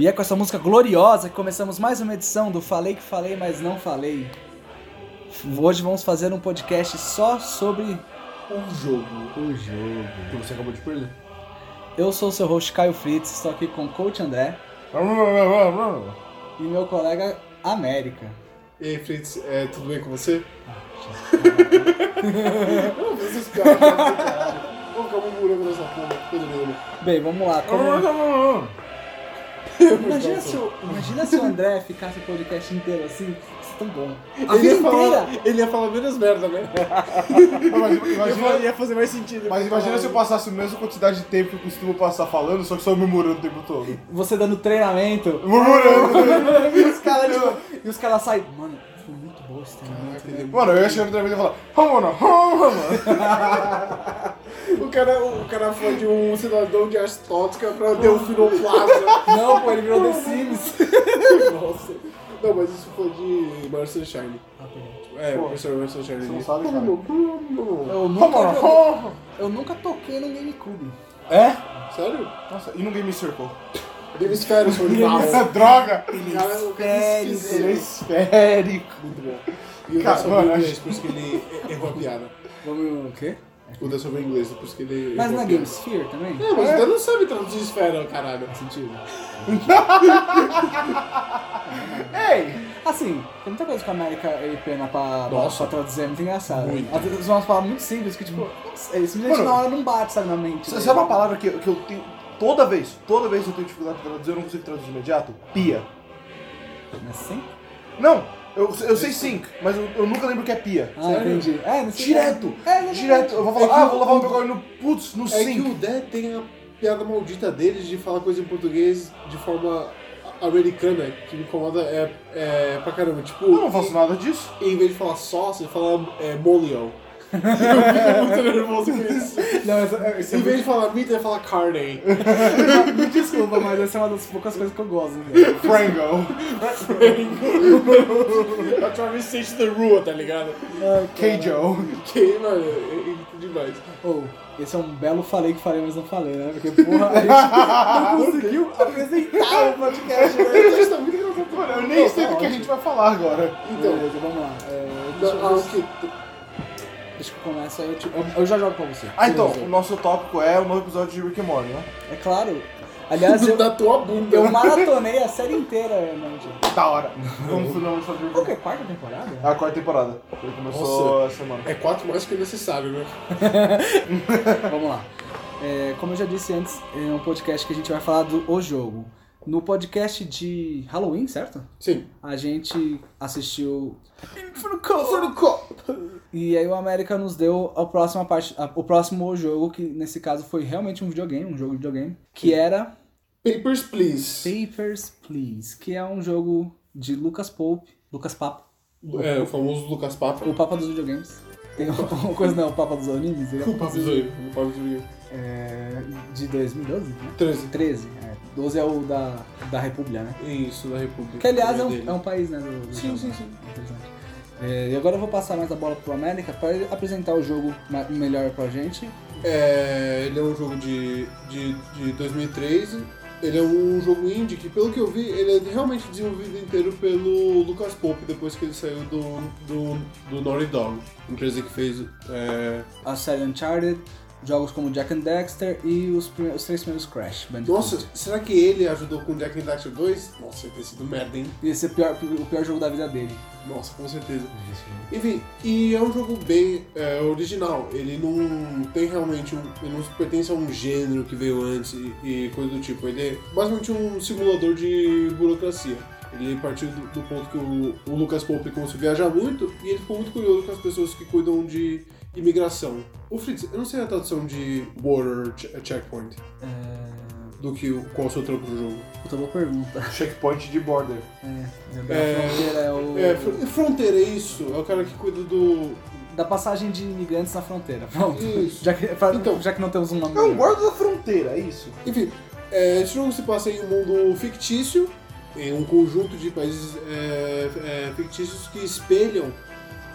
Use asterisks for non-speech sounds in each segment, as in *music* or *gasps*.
E é com essa música gloriosa que começamos mais uma edição do Falei que Falei, mas não falei. Hoje vamos fazer um podcast só sobre Um jogo o jogo. que você acabou de perder. Eu sou o seu host Caio Fritz, estou aqui com o Coach André e meu colega América. E aí, Fritz, é, tudo bem com você? Não, *laughs* caralho. Vamos ficar murmurando nessa porra, coisa nenhuma. Bem, vamos lá. Como... Imagina, se o, imagina se o André ficasse o podcast inteiro assim, isso é tão bom. A Ele vida ia, falar, inteira. ele ia falar menos merda, né? Mas imagina, ia fazer mais sentido. mas imagina se eu passasse a mesma quantidade de tempo que eu costumo passar falando, só que só murmurando o tempo todo. Você dando treinamento. Murmurando! *laughs* e os caras, tipo, e os caras saem. Mano, esse treinamento. Mano, eu ia chegando outra vez e falar, Ramona, Ramona! O cara, o cara foi de um cidadão de Astótica pra Delfinoplasma. Não, pô, ele virou The Sims. Nossa. Não, mas isso foi de Mars Sunshine. É, Pô, professor Mars Sunshine. você não sabe, cara. Eu nunca, Ramona! eu nunca toquei no GameCube. É? Sério? Nossa, e no Game Circle? Hemisfério. Essa droga! O cara Ele esqueceu. Ele é esférico. Muito bom. E o Cara, da sobre mano, inglês, acho- por isso que ele errou a piada. Vamos o quê? O da sobre inglês, por isso que ele Mas na a piada. GameSphere também? É, mas você não sabe traduzir esfera, caralho. Sentido. *laughs* Ei! Assim, tem muita coisa que a América pena pra, Nossa. pra traduzir, é muito engraçado. Muito. Às vezes umas palavras muito simples que, tipo, é, simplesmente na hora não bate, sabe, na mente. Sabe uma palavra que, que eu tenho. Toda vez, toda vez que eu tenho dificuldade de traduzir, eu não consigo traduzir imediato? Pia. Não é assim? Não, eu, eu sei sync, mas eu, eu nunca lembro o que é pia. Ah, Sério? entendi. É, não sei. Direto! É, não Direto! Eu vou falar, É que ah, o- vou lavar o meu cabelo no. Putz, no É sync. que o Dé tem a piada maldita dele de falar coisa em português de forma americana, que me incomoda é, é pra caramba. Tipo, Eu não faço nada disso. em, em vez de falar sauce, ele fala é, molio. Eu fico muito nervoso com isso. Não, essa, é- isso é Em vez de falar meat, ele fala carne. *laughs* Me desculpa, mas essa é uma das poucas coisas que eu gosto. Né? Frango. A Travis State the Rua, tá ligado? Keijo. Que, mano, é, é demais. Ou, esse é um belo falei que falei, mas não falei, né? Porque, porra, a gente não *laughs* conseguiu apresentar o podcast, né? Isso tá muito engraçado. Mano, eu nem sei do que a gente vai falar agora. Então, Beleza, vamos lá. É, deixa, não, ah, eu, o que? deixa que aí, eu, te- eu, eu já jogo pra você. Ah, então, o nosso tópico é o novo episódio de Rick and Morty, né? É claro. Aliás, *laughs* eu, da tua bunda. eu maratonei a série inteira, realmente. Da hora. Vamos finalmente fazer Qual que é? Quarta temporada? a quarta temporada. Ele começou essa semana. É quatro mais que necessário, né? *laughs* Vamos lá. É, como eu já disse antes, é um podcast que a gente vai falar do O Jogo. No podcast de Halloween, certo? Sim. A gente assistiu Cop. E aí o América nos deu a próxima parte, a- o próximo jogo, que nesse caso foi realmente um videogame, um jogo de videogame, que era Papers, please. Papers, Please, que é um jogo de Lucas Pope, Lucas Papo, É, o famoso Lucas Papa. o Papa dos videogames. Tem *laughs* uma coisa não, o Papa dos animes, é O Papa do Zoio. O Papa do Zoio. é, de 2012, né? 13. 13, é. 12 é o da, da República, né? Isso, da República. Que aliás é um, é um país, né? Do, do Sim, sim, sim. Interessante. É, e agora eu vou passar mais a bola pro América para apresentar o jogo melhor pra gente. É, ele é um jogo de, de, de 2013. Ele é um jogo indie que, pelo que eu vi, ele é realmente desenvolvido inteiro pelo Lucas Pope depois que ele saiu do, do, do Naughty Dog, empresa que fez é, A série Uncharted, jogos como Jack and Dexter e os, os três primeiros Crash Bandicoot. Nossa, será que ele ajudou com Jack and Daxter 2? Nossa, ia ter sido merda, hein? Ia ser o pior, o pior jogo da vida dele. Nossa, com certeza. Enfim, e é um jogo bem é, original. Ele não tem realmente um. Ele não pertence a um gênero que veio antes e, e coisa do tipo. Ele é basicamente um simulador de burocracia. Ele partiu do, do ponto que o, o Lucas Pope começou a viajar muito e ele ficou muito curioso com as pessoas que cuidam de imigração. O Fritz, eu não sei a tradução de border che- checkpoint É... do que o- qual é o seu trampo no jogo. Puta boa pergunta. Checkpoint de border. É, É, fronteira é o. É, fr- fronteira, é isso. É o cara que cuida do. Da passagem de imigrantes na fronteira. Pronto. Isso. Já que, pra- Então. já que não temos um nome. É um guarda da fronteira, é isso. Enfim, é, esse jogo se passa em um mundo fictício, em um conjunto de países é, é, fictícios que espelham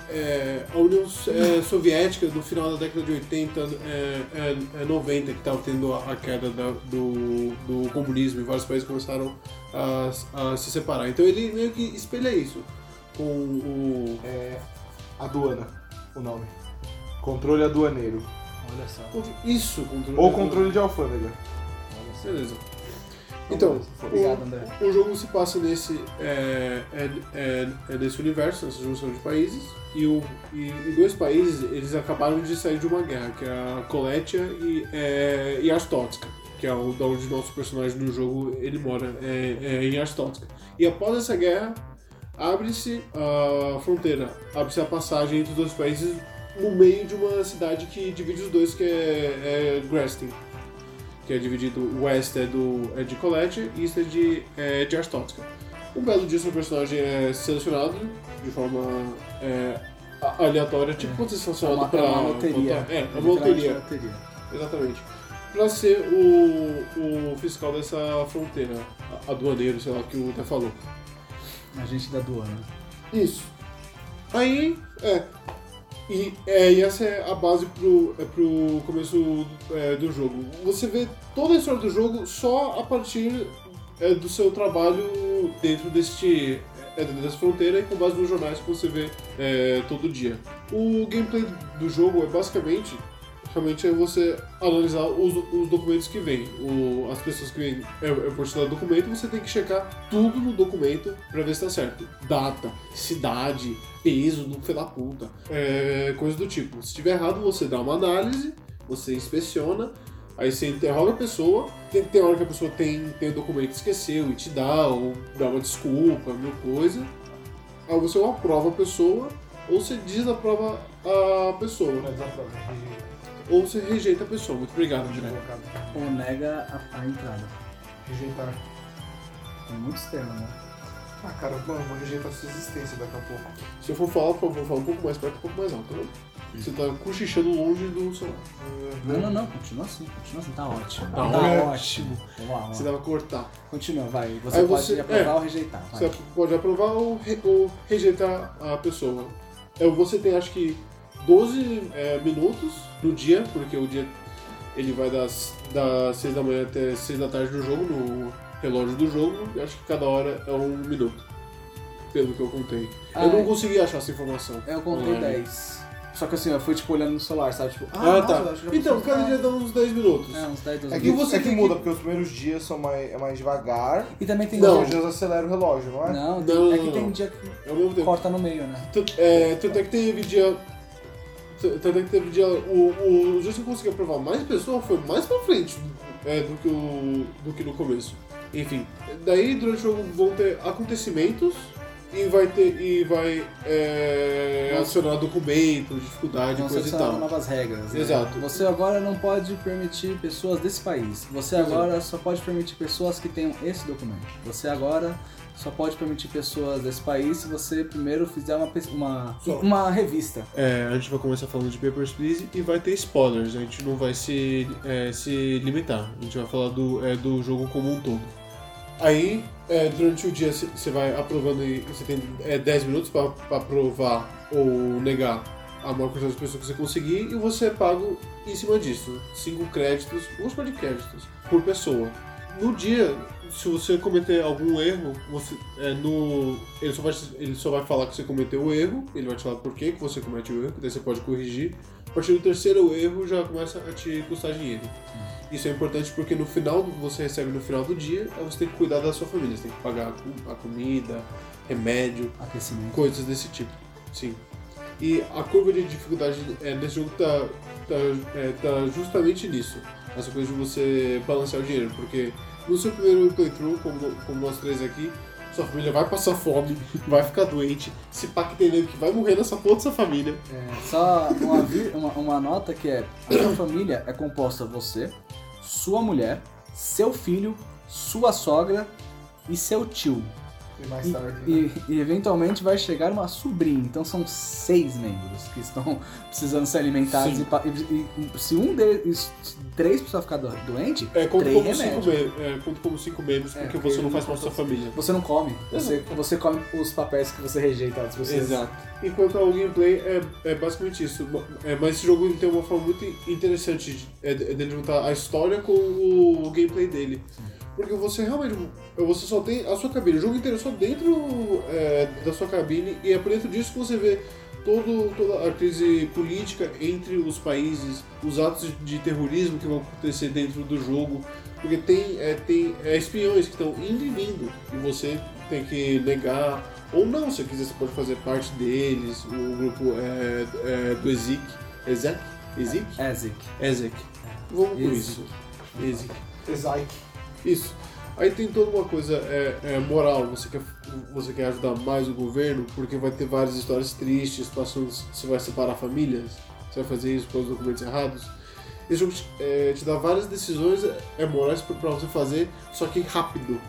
é, a União é, Soviética do final da década de 80, é, é, é 90, que estava tendo a, a queda da- do, do comunismo e vários países começaram a, a se separar. Então ele meio que espelha isso com o. É. Aduana, o nome. Controle aduaneiro. Olha só. Isso, controle. Ou controle de alfândega. Beleza. Então, Obrigado, o, o jogo se passa nesse, é, é, é, é nesse universo, nessa junção de países. E, o, e, e dois países, eles acabaram de sair de uma guerra, que é a Coletia e, é, e Arstotzka, que é o, da onde nosso personagem no jogo ele mora, é, é em Arstotzka. E após essa guerra, abre-se a fronteira, abre-se a passagem entre os dois países no meio de uma cidade que divide os dois, que é, é Grestin que é dividido, o West é, do, é de Colette e East é de, é de Arstotzka. Um belo dia seu personagem é selecionado de forma é, aleatória, tipo quando você é É selecionado uma, pra... é uma loteria. pra- É, é uma Literalmente loteria, loteria. exatamente. Pra ser o, o fiscal dessa fronteira, a- aduaneiro, sei lá, que o até falou. Agente da aduana. Isso. Aí, é. E, é, essa é a base pro, é, pro começo é, do jogo. Você vê toda a história do jogo só a partir é, do seu trabalho dentro deste. É, dentro dessa fronteira e com base nos jornais que você vê é, todo dia. O gameplay do jogo é basicamente realmente é você analisar os, os documentos que vêm. As pessoas que vêm é, é postado documento, você tem que checar tudo no documento pra ver se tá certo. Data, cidade, peso do filho da puta, é, coisa do tipo. Se tiver errado, você dá uma análise, você inspeciona, aí você interroga a pessoa, tem, tem hora que a pessoa tem, tem o documento que esqueceu e te dá, ou dá uma desculpa, mil coisa. Aí você ou aprova a pessoa, ou você desaprova a pessoa ou você rejeita a pessoa. Muito obrigado, André. Ou nega a, a entrada. Rejeitar. Tem muitos termos, né? Ah, cara, mano, vou rejeitar sua existência daqui a pouco. Se eu for falar, por favor, fala um pouco mais perto, um pouco mais alto, tá bom? Você tá cochichando longe do celular. Não, não, não. Continua assim. Continua assim. Tá ótimo. Tá Tá, ótimo. Vamos lá, Você pra cortar. Continua, vai. Você Aí pode você- aprovar é. ou rejeitar. Vai. Você pode aprovar ou, re- ou rejeitar a pessoa. É, Você tem, acho que, 12 é, minutos no dia, porque o dia ele vai das, das 6 da manhã até 6 da tarde no jogo, no relógio do jogo, e acho que cada hora é um minuto. Pelo que eu contei. Ah, eu não é. consegui achar essa informação. Eu contei online. 10. Só que assim, eu fui tipo olhando no celular, sabe? Tipo, Ah, nossa, tá. Então, cada dia dá uns 10 minutos. É, uns 10, 12 É que, minutos. você é que tem que- muda, porque os primeiros dias são mais, é mais devagar. E também tem Não. Os dias acelera o relógio, não é? Não, Não, tem- não, é que não. tem dia que tempo. corta no meio, né? Tanto é, tanto é que teve dia. Tanto é que teve dia. O, o Justin conseguiu aprovar mais pessoas, foi mais pra frente é, do, que o, do que no começo. Enfim, daí durante o jogo vão ter acontecimentos e vai ter. e vai é, Nossa. adicionar documentos, dificuldade, Vão coisa e tal. novas regras. né? Exato. Você agora não pode permitir pessoas desse país. Você Exato. agora só pode permitir pessoas que tenham esse documento. Você agora só pode permitir pessoas desse país se você primeiro fizer uma, uma, uma revista. É, a gente vai começar falando de Papers, Please e vai ter spoilers, a gente não vai se, é, se limitar, a gente vai falar do, é, do jogo como um todo. Aí, é, durante o dia, você vai aprovando e você tem é, 10 minutos para aprovar ou negar a maior quantidade de pessoas que você conseguir e você é pago em cima disso. 5 créditos, chamar de créditos, por pessoa. No dia, se você cometer algum erro, você, é, no, ele, só vai, ele só vai falar que você cometeu o erro, ele vai te falar por que você comete o erro, daí você pode corrigir. A partir do terceiro erro já começa a te custar dinheiro. Isso é importante porque no final, você recebe no final do dia, aí você tem que cuidar da sua família, você tem que pagar a comida, remédio, Aquecimento. coisas desse tipo. Sim. E a curva de dificuldade é, nesse jogo tá, tá, é, tá justamente nisso. Essa coisa de você balancear o dinheiro. Porque no seu primeiro playthrough, como, como nós três aqui, sua família vai passar fome, *laughs* vai ficar doente, se pá que tem nego que vai morrer nessa porra dessa família. É, só uma, uma, uma nota que é: a sua família é composta você, sua mulher, seu filho, sua sogra e seu tio. E mais E, tarde. né? e- e eventualmente vai chegar uma sobrinha. Então são seis membros que estão precisando ser alimentados. E, e- e- se um deles, três pessoas ficar do- doente, É, conta três como, cinco remédios. membros, é, conta como cinco membros É, porque porque você não faz parte da sua família. Você não come. Você, você come os papéis que você rejeita das pessoas. Exato. Enquanto ao gameplay é, é basicamente isso. É, mas esse jogo tem uma forma muito interessante de, é, de de juntar a história com o gameplay dele. Porque você realmente. Você só tem a sua cabine, o jogo inteiro é só dentro é, da sua cabine e é por dentro disso que você vê todo, toda a crise política entre os países, os atos de terrorismo que vão acontecer dentro do jogo. Porque tem, é, tem é, espiões que estão indo e vindo e você tem que negar ou não, se quiser, você pode fazer parte deles. O grupo é, é do Ezik. Ezek? Ezik? Ezek. Ezek. Vamos por Ezik. isso. Ezik. Exaik. Isso. Aí tem toda uma coisa é, é, moral. Você quer, você quer ajudar mais o governo, porque vai ter várias histórias tristes, situações você vai separar famílias, você vai fazer isso com os documentos errados. Esse jogo te, é, te dá várias decisões é, morais pra pra você fazer, só que rápido.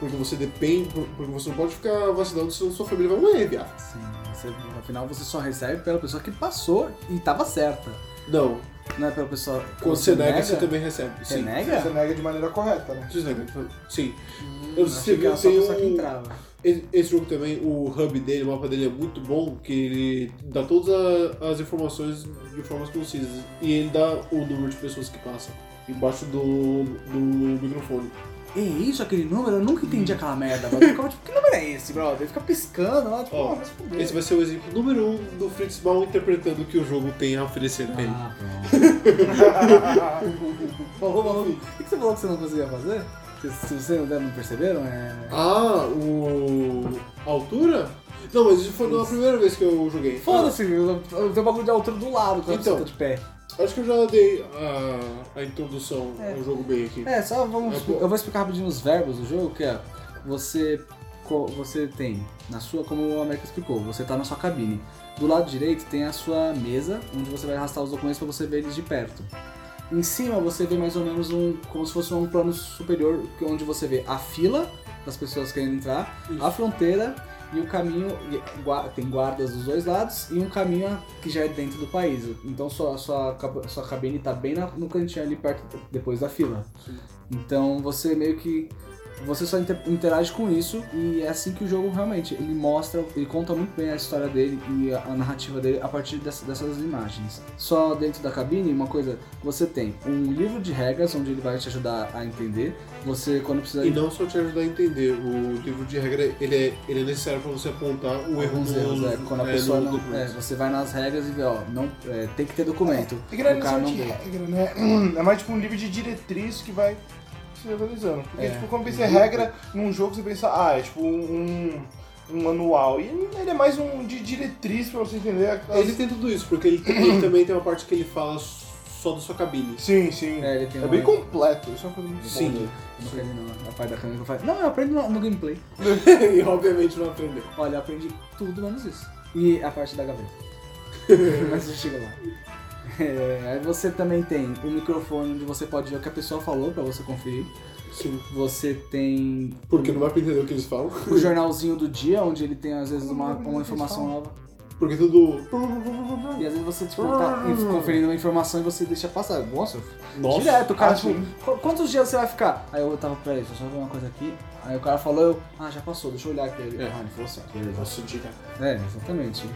Porque você depende, porque você não pode ficar vacilando, senão sua família vai morrer, viado. Sim, você, afinal você só recebe pela pessoa que passou e tava certa. Não. Não é pela pessoa. Quando você nega, você também recebe. Você Sim. nega? Você nega de maneira correta, né? Você nega. Sim. Hum, Eu achei que só a tem pessoa que entrava. Esse esse jogo também, o hub dele, o mapa dele é muito bom, que ele dá todas a- as informações de formas concisas. E ele dá o número de pessoas que passam embaixo do, do microfone. É isso, aquele número? Eu nunca entendi aquela merda. Mas eu ficava tipo, que número é esse, brother? Ele fica piscando lá, tipo, Ó, oh, mas fudeu. Esse vai ser o exemplo número um do Fritz mal interpretando o que o jogo tem a oferecer pra ele. Ah, pronto. Falou, falou. O que você falou que você não conseguia fazer? Se, se você não, não perceberam, é. Ah, o. a altura? Não, mas isso foi na primeira vez que eu joguei. Foda-se, eu- eu tenho um bagulho de altura do lado quando Então. você tá de pé. Acho que eu já dei a, a introdução É. ao jogo bem aqui. É, só vamos. É, eu vou explicar rapidinho os verbos do jogo, que é. Você. Você tem na sua, como o América explicou, você tá na sua cabine. Do lado direito tem a sua mesa, onde você vai arrastar os documentos para você ver eles de perto. Em cima você vê mais ou menos um. como se fosse um plano superior, que- onde você vê a fila das pessoas querendo entrar, Isso. a fronteira e o caminho. Tem guardas dos dois lados e um caminho que já é dentro do país. Então sua, sua, sua cabine tá bem na- no cantinho ali perto, depois da fila. Então você meio que. Você só inter- interage com isso e é assim que o jogo realmente ele mostra, ele conta muito bem a história dele e a, narrativa dele a partir dessa- dessas imagens. Só dentro da cabine, uma coisa, você tem um livro de regras onde ele vai te ajudar a entender. Você quando precisa E não só te ajudar a entender, o livro de regra ele é, ele é necessário para você apontar o erro no, erros, é, quando a é, pessoa não, é, você vai nas regras e vê, ó, não, é, tem que ter documento. É é não necessariamente vê. regra, né? *clears throat* É mais tipo um livro de diretriz que vai se organizando. Porque, É. tipo, quando pensa em regra num jogo, você pensa, ah, é tipo um, um manual. E ele é mais um de diretriz pra você entender. As... Ele tem tudo isso, porque ele, tem- ele também tem uma parte que ele fala só da sua cabine. Sim, sim. É, ele tem É uma- bem completo. Isso é uma coisa muito Sim. boa. Eu não quero não, a parte da câmera que eu. Não, eu aprendo no, no gameplay. *laughs* e obviamente não aprendeu. Olha, eu aprendi tudo menos isso. E a parte da gaveta. *laughs* Mas eu chego lá. É, aí você também tem o microfone onde você pode ver o que a pessoa falou pra você conferir. Sim. Você tem Porque não vai pra entender o que eles falam. o jornalzinho do dia, onde ele tem às vezes uma, uma informação nova. Porque tudo. E às vezes você tipo, tá conferindo uma informação e você deixa passar. Nossa, Nossa. direto, o cara, Ah, tipo, sim. "Qu- quantos dias você vai ficar? Aí eu tava, peraí, deixa eu só ver uma coisa aqui. Aí o cara falou, eu, ah, já passou, deixa eu olhar aqui. Ele, É. Ah, ele falou certo, beleza. Nossa, direto. É, exatamente.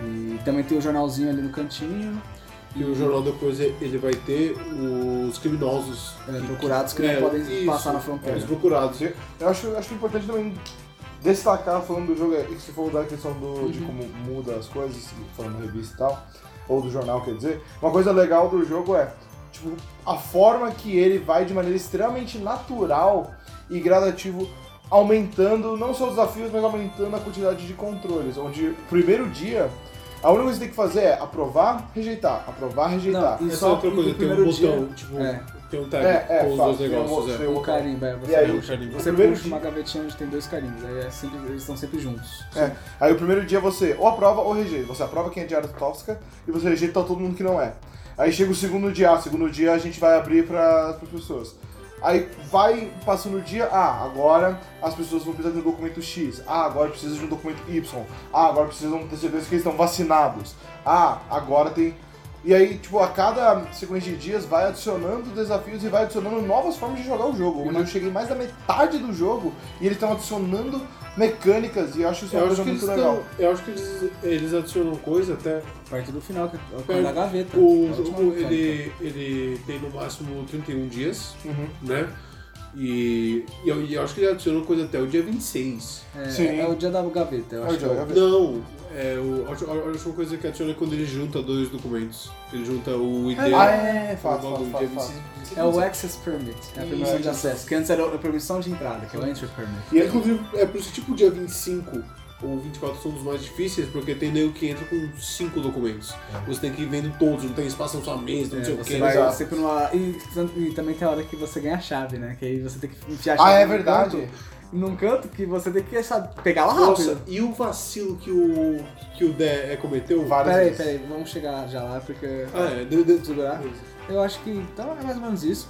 E também tem o jornalzinho ali no cantinho. E o jornal depois ele vai ter os criminosos. É, que- procurados que não é, podem isso, passar na fronteira. Os procurados. Eu acho, acho importante também destacar, falando do jogo, é que você falou da questão do, de como muda as coisas, falando da revista e tal, ou do jornal, quer dizer. Uma coisa legal do jogo é, tipo, a forma que ele vai de maneira extremamente natural e gradativo, aumentando não só os desafios, mas aumentando a quantidade de controles. Onde, primeiro dia, a única coisa que você tem que fazer é aprovar, rejeitar, aprovar, rejeitar. Não, e Essa só é outra coisa, tem um botão, dia- tipo, É. tem um tag É, é, com os dois tem um negócios. é. tem um- Um carimbo, é, você, aí, puxa, carimbo. você o puxa uma gavetinha onde tem dois carimbos, aí é sempre, eles estão sempre juntos. É. Aí o primeiro dia você ou aprova ou rejeita. Você aprova quem é de área tóxica e você rejeita todo mundo que não é. Aí chega o segundo dia, ah, segundo dia a gente vai abrir para as pessoas. Aí vai passando o dia, ah, agora as pessoas vão precisar de um documento X, ah, agora precisa de um documento Y, ah, agora precisam ter certeza que eles estão vacinados, ah, agora tem. E aí, tipo, a cada sequência de dias vai adicionando desafios e vai adicionando novas formas de jogar o jogo. Onde eu cheguei mais da metade do jogo e eles estão adicionando mecânicas e eu acho isso uma Eu acho muito legal. estão. Eu acho que eles, eles adicionam coisa até. Perto do final, que é o Perto- da gaveta. O Ótima jogo mecânica. ele, ele tem no máximo 31 dias, Uhum. né? E, e eu, e eu acho que ele adicionou coisa até o dia 26. É, Sim. é o dia da gaveta, eu É o acho. dia que da é gaveta. Não, é, o, a, última coisa que adiciona é quando ele junta dois documentos. Ele junta o ID. Ah, é, o fato, fato, dia fato, fato. 26, 26, É o Access Permit, é a permissão de acesso, que antes era a permissão de entrada, que é o Entry Permit. E é, inclusive, é por isso que tipo o dia 25 ou 24 são os mais difíceis, porque tem nego que entra com cinco documentos. Você tem que ir vendo todos, não tem espaço na sua mesa, não É, sei o que. vai sempre numa. E, e também tem a hora que você ganha a chave, né? Que aí você tem que enfiar a Ah, chave é num verdade. canto, num canto que você tem que sabe, pegar rápido. Nossa, e o vacilo que o, que o Dé cometeu? Várias Peraí, vezes. peraí, vamos chegar já lá, porque. Ah, é, de, de, Segurar? Eu acho que então é mais ou menos isso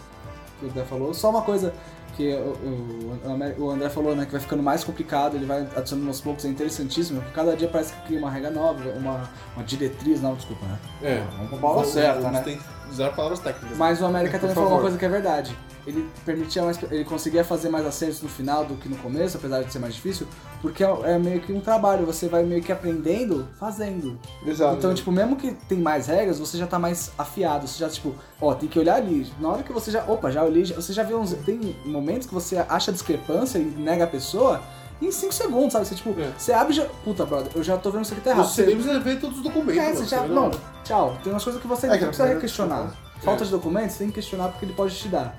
que o André falou. Só uma coisa que o, o- o André falou, né, que vai ficando mais complicado, ele vai adicionando aos poucos, é interessantíssimo, porque cada dia parece que cria uma regra nova, uma, uma diretriz nova, desculpa, né? É, Vamos com a palavra certa, né? ter que usar palavras técnicas. Mas o América também falou uma coisa que é verdade. Ele permitia mais, ele conseguia fazer mais acertos no final do que no começo, apesar de ser mais difícil, porque é, é meio que um trabalho, você vai meio que aprendendo fazendo. Exato. Então, tipo, mesmo que tem mais regras, você já tá mais afiado. Você já, tipo, ó, tem que olhar ali. Na hora que você já. Opa, já olhei. Você já vê uns. Tem momentos que você acha discrepância e nega a pessoa em 5 segundos, sabe? Você, tipo, É. você abre e já. Puta, brother, eu já tô vendo isso aqui tá errado. Você nem precisa ver todos os documentos. É, você já. tá? Não, tchau. Tem umas coisas que você É não precisa primeira- questionar. É. Falta de documentos, você tem que questionar porque ele pode te dar.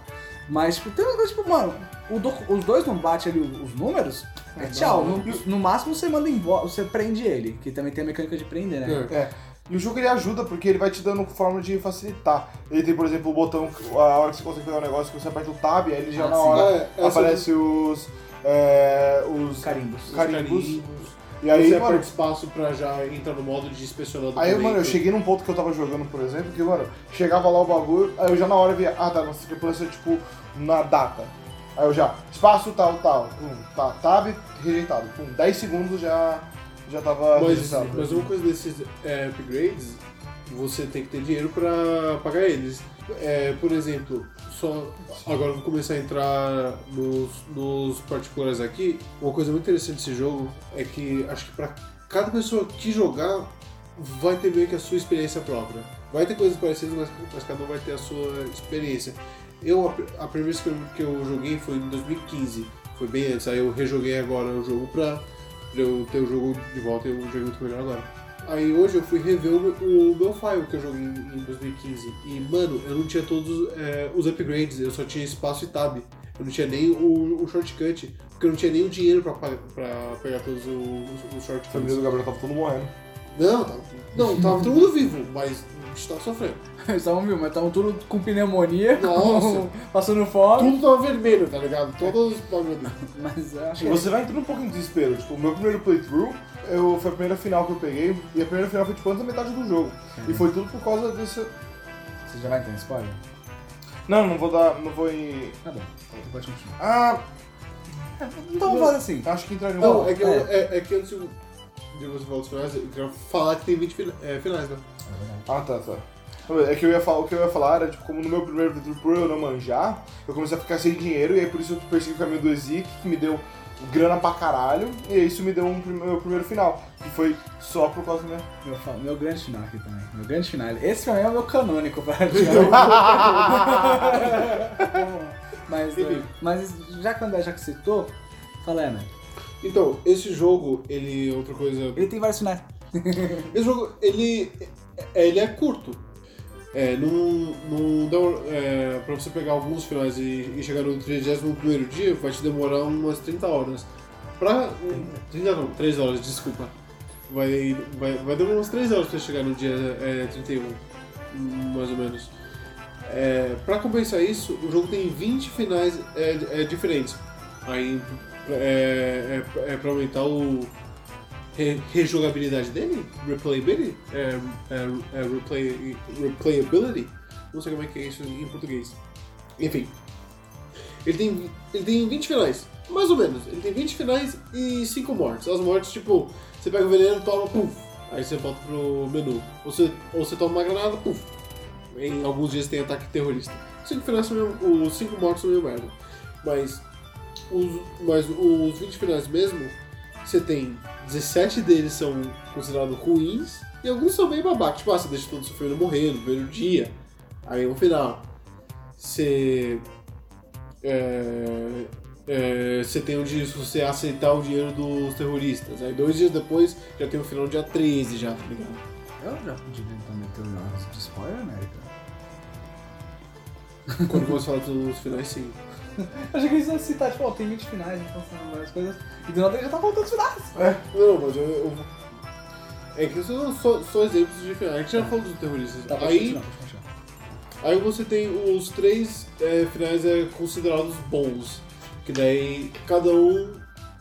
Mas, tipo, tem umas coisas, tipo, mano, o docu- os dois não batem ali os, os números, é, É, tchau. No, no máximo você manda embora, você prende ele, que também tem a mecânica de prender, né? É. É. E o jogo ele ajuda porque ele vai te dando forma de facilitar. ele tem, por exemplo, o botão, a hora que você consegue pegar um negócio, que você aperta o tab, aí ele já Ah, na sim. hora É, essa- aparece os. é, os Carimbos. Os carimbos. carimbos. E aí, você mano, aperta espaço pra já entrar no modo de inspecionar Aí, mano, eu cheguei num ponto que eu tava jogando, por exemplo, que, mano, chegava lá o bagulho, aí eu já na hora via, ah, tá, nossa discrepância, tipo, na data. Aí eu já, espaço tal, tal, pum, tá, tab, rejeitado, pum, 10 segundos já, já tava Mas, registrado. mas uma coisa desses é, upgrades, você tem que ter dinheiro pra pagar eles. É, por exemplo, só agora vou começar a entrar nos, nos particulares aqui. Uma coisa muito interessante desse jogo é que acho que pra cada pessoa que jogar vai ter meio que a sua experiência própria. Vai ter coisas parecidas, mas, mas cada um vai ter a sua experiência. Eu, a, a primeira vez que eu, que eu joguei foi em 2015, foi bem antes, aí eu rejoguei agora o jogo pra pra eu ter o jogo de volta e eu joguei muito melhor agora. Aí hoje eu fui rever o, meu- o meu file que eu joguei em, em 2015 e, mano, eu não tinha todos é, os upgrades, eu só tinha espaço e tab. Eu não tinha nem o, o shortcut, porque eu não tinha nem o dinheiro pra, pra pegar todos os, os A família shortcuts. do Gabriel tava todo morrendo. Não, tava, não, tava todo mundo vivo, mas a gente tava sofrendo. *laughs* Eles estavam, viu, mas estavam tudo com pneumonia, com- *laughs* passando fome. Tudo tava vermelho, tá ligado? Todos os bagulhos. *laughs* Mas eu acho que você vai entrando um pouco em desespero. Tipo, o meu primeiro playthrough eu, foi a primeira final que eu peguei, e a primeira final foi tipo antes da metade do jogo. E foi tudo por causa desse. você já vai entrar em spoiler? Não, não vou dar. Não vou em. Tá bom, pode continuar. Ah, Então vamos fazer assim. acho que entraria Não, é que, eu, é, é que antes de você falar dos finais, eu queria falar que tem 20 fina- é, finais, né? Ah, tá, tá. É que eu ia falar, o que eu ia falar era, tipo, como no meu primeiro playthrough por eu não manjar, eu comecei a ficar sem dinheiro, e aí por isso eu persegui o caminho do Ezik, que me deu grana pra caralho, e aí isso me deu um meu primeiro final, que foi só por causa minha. Meu, fa- meu grande final aqui também. Meu grande final. Esse pra mim é o meu canônico *laughs* *laughs* mas, eh, mas já que o André já que citou, fala, né? Então, esse jogo, ele é outra coisa. Ele tem vários finais. Esse jogo, ele é, ele é curto. É, não, é, pra você pegar alguns finais e, e chegar no 31 dia, vai te demorar umas 30 horas. Pra. 30 não, 3 horas, desculpa. Vai, vai, vai demorar umas 3 horas pra chegar no dia é, 31, mais ou menos. É, pra compensar isso, o jogo tem 20 finais é, é, diferentes. Aí, é, é, é pra aumentar o, re- rejogabilidade dele? Replayability? É, é, é replay, replayability? Não sei como é que é isso em português. Enfim. Ele tem, ele tem 20 finais, mais ou menos. Ele tem 20 finais e 5 mortes. As mortes, tipo, você pega o veneno, toma, puf. Aí você volta pro menu. Ou você, ou você toma uma granada, puf. Em alguns dias tem ataque terrorista. Cinco finais são meio, os 5 mortes são meio merda. Mas os, mas os 20 finais mesmo, você tem 17 deles são considerados ruins e alguns são bem babacas. Tipo, ah, você deixa todo sofrendo morrer no primeiro dia. Aí no final, você. É, é, você tem um dia se você aceitar o dinheiro dos terroristas. Aí dois dias depois já tem o final dia 13 já, tá ligado? Eu já devia então meter um de spoiler, América. Quando você falar dos finais, sim. *laughs* Achei que eles iam citar, tipo, ó, tem 20 finais, então são várias coisas. E do nada ele já tá contando os finais. Não, mas eu. eu- é que isso são só, só exemplos de finais. A gente já falou dos terroristas. Tá, pode aí, continuar, pode continuar. aí você tem os três é, finais é, considerados bons. Que daí cada um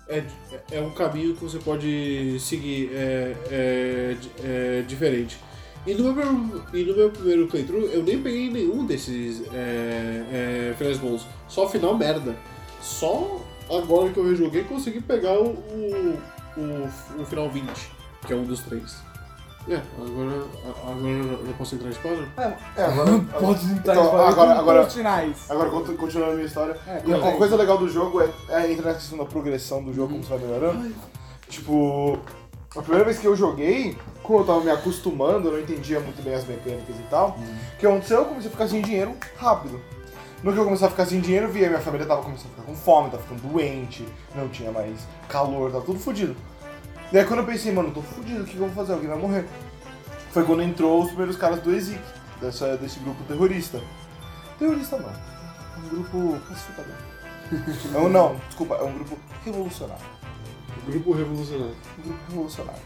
é, é um caminho que você pode seguir é, é, di- é diferente. E no, meu, primeiro- e no meu primeiro playthrough eu nem peguei nenhum desses é, é, finais bons. Só final merda. Só agora que eu rejoguei consegui pegar o, o, o, o final 20, que é um dos três. É, agora, agora eu já posso entrar em spoiler? É, agora. Pode entrar Então, em spoiler agora- com agora- os finais. Agora, contu- continuando a minha história. É, E uma coisa legal do jogo é, é entrar na questão da progressão do jogo, como você vai melhorando. Tipo, a primeira vez que eu joguei, como eu tava me acostumando, eu não entendia muito bem as mecânicas e tal. O que aconteceu? Eu comecei a ficar sem dinheiro rápido. No que eu comecei a ficar sem dinheiro, eu via minha família tava começando a ficar com fome, tava ficando doente, não tinha mais calor, tava tudo fodido. E aí quando eu pensei, mano, eu tô fudido, o que que eu vou fazer? Alguém vai morrer. Foi quando entrou os primeiros caras do dessa, desse grupo terrorista. Terrorista não. Um grupo pacificador. *laughs* É um, não, desculpa, é um grupo revolucionário. Grupo Revolucionário. Grupo revolucionário.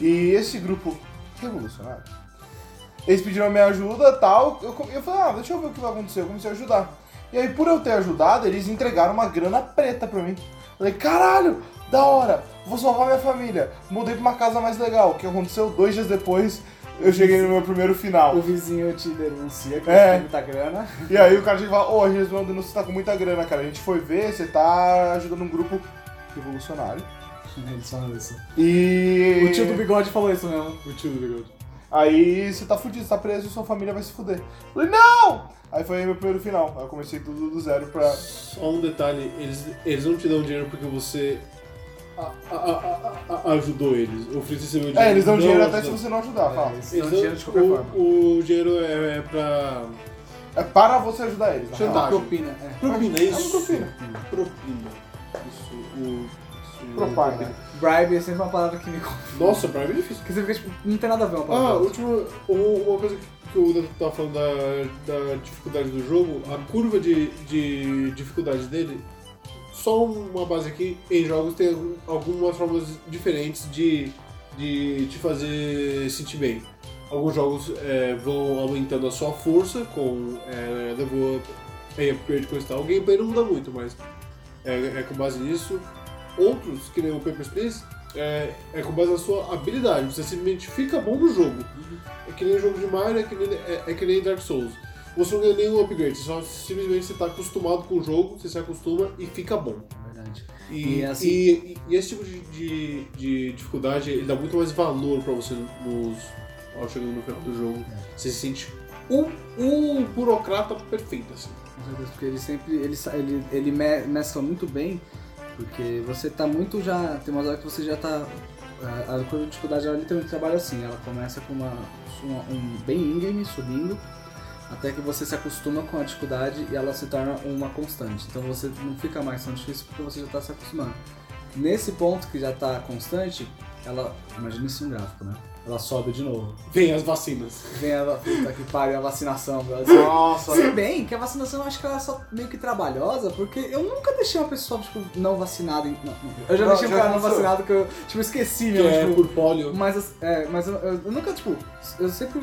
E esse grupo revolucionário, eles pediram a minha ajuda e tal. Eu, eu falei, ah, deixa eu ver o que vai acontecer. Eu comecei a ajudar. E aí, por eu ter ajudado, eles entregaram uma grana preta pra mim. Eu falei, caralho, da hora, vou salvar minha família. Mudei pra uma casa mais legal. O que aconteceu? Dois dias depois, eu cheguei no meu primeiro final. O vizinho te denuncia que É. você tem muita grana. E aí o cara chega e fala, ô, a gente mandando você tá com muita grana, cara. A gente foi ver, você tá ajudando um grupo revolucionário. Eles falam isso. *laughs* E. O tio do bigode falou isso mesmo. O tio do bigode. Aí você tá fudido, você tá preso e sua família vai se fuder. Eu falei, não! Aí foi meu primeiro final. Aí eu comecei tudo do zero pra. Só um detalhe, eles, eles não te dão dinheiro porque você a- a- a- ajudou eles. O Fritz recebeu dinheiro. É, eles dão dinheiro até se você não ajudar, fala. eles Eles dão dinheiro de qualquer o, forma. o dinheiro é, é pra É para você ajudar eles. Chantagem. Propina, é. propina, É isso. uma propina. Propina. Isso, o... Bribe é sempre uma palavra que me confunde. Nossa, Bribe é difícil. Porque você fica, tipo, não tem nada a ver uma Ah, palavra. última, u- uma coisa que o Dato tava falando da, da dificuldade do jogo, a curva de, de dificuldade dele, só uma base aqui, em jogos tem algum- algumas formas diferentes de, de te fazer sentir bem. Alguns jogos é, vão aumentando a sua força com é, level up upgrade coisa e tal. O gameplay não muda muito, mas é, é com base nisso. Outros, que nem o Papers, Please, é, é com base na sua habilidade. Você simplesmente fica bom no jogo. É que nem jogo de Mario, é que nem, é, é que nem Dark Souls. Você não ganha nenhum upgrade, você só simplesmente você tá acostumado com o jogo, você se acostuma e fica bom. É verdade. E, E assim- e, e- esse tipo de, de, de dificuldade, ele dá muito mais valor pra você nos, ao chegando no final do jogo. Você se sente um, um burocrata perfeito, assim. Com certeza, porque ele sempre. Ele, ele, ele me- mescla muito bem, porque você tá muito já. Tem umas horas que você já tá. A, a curva de dificuldade ela literalmente trabalha assim, ela começa com uma, uma- um bem íngreme subindo, até que você se acostuma com a dificuldade e ela se torna uma constante. Então você não fica mais tão difícil porque você já está se acostumando. Nesse ponto que já está constante, ela. Imagina isso um gráfico, né? Ela sobe de novo. Vem as vacinas. Vem a puta que pariu a vacinação, Brasil. Nossa, Se bem que a vacinação eu acho que ela é só meio que trabalhosa, porque eu nunca deixei uma pessoa, tipo, não vacinada. Em... Não, não. Eu já Não, deixei um já cara não vacinado que eu, tipo, esqueci Que mesmo, é tipo. por polio. Mas, é, mas eu, eu- eu nunca, tipo, eu sempre.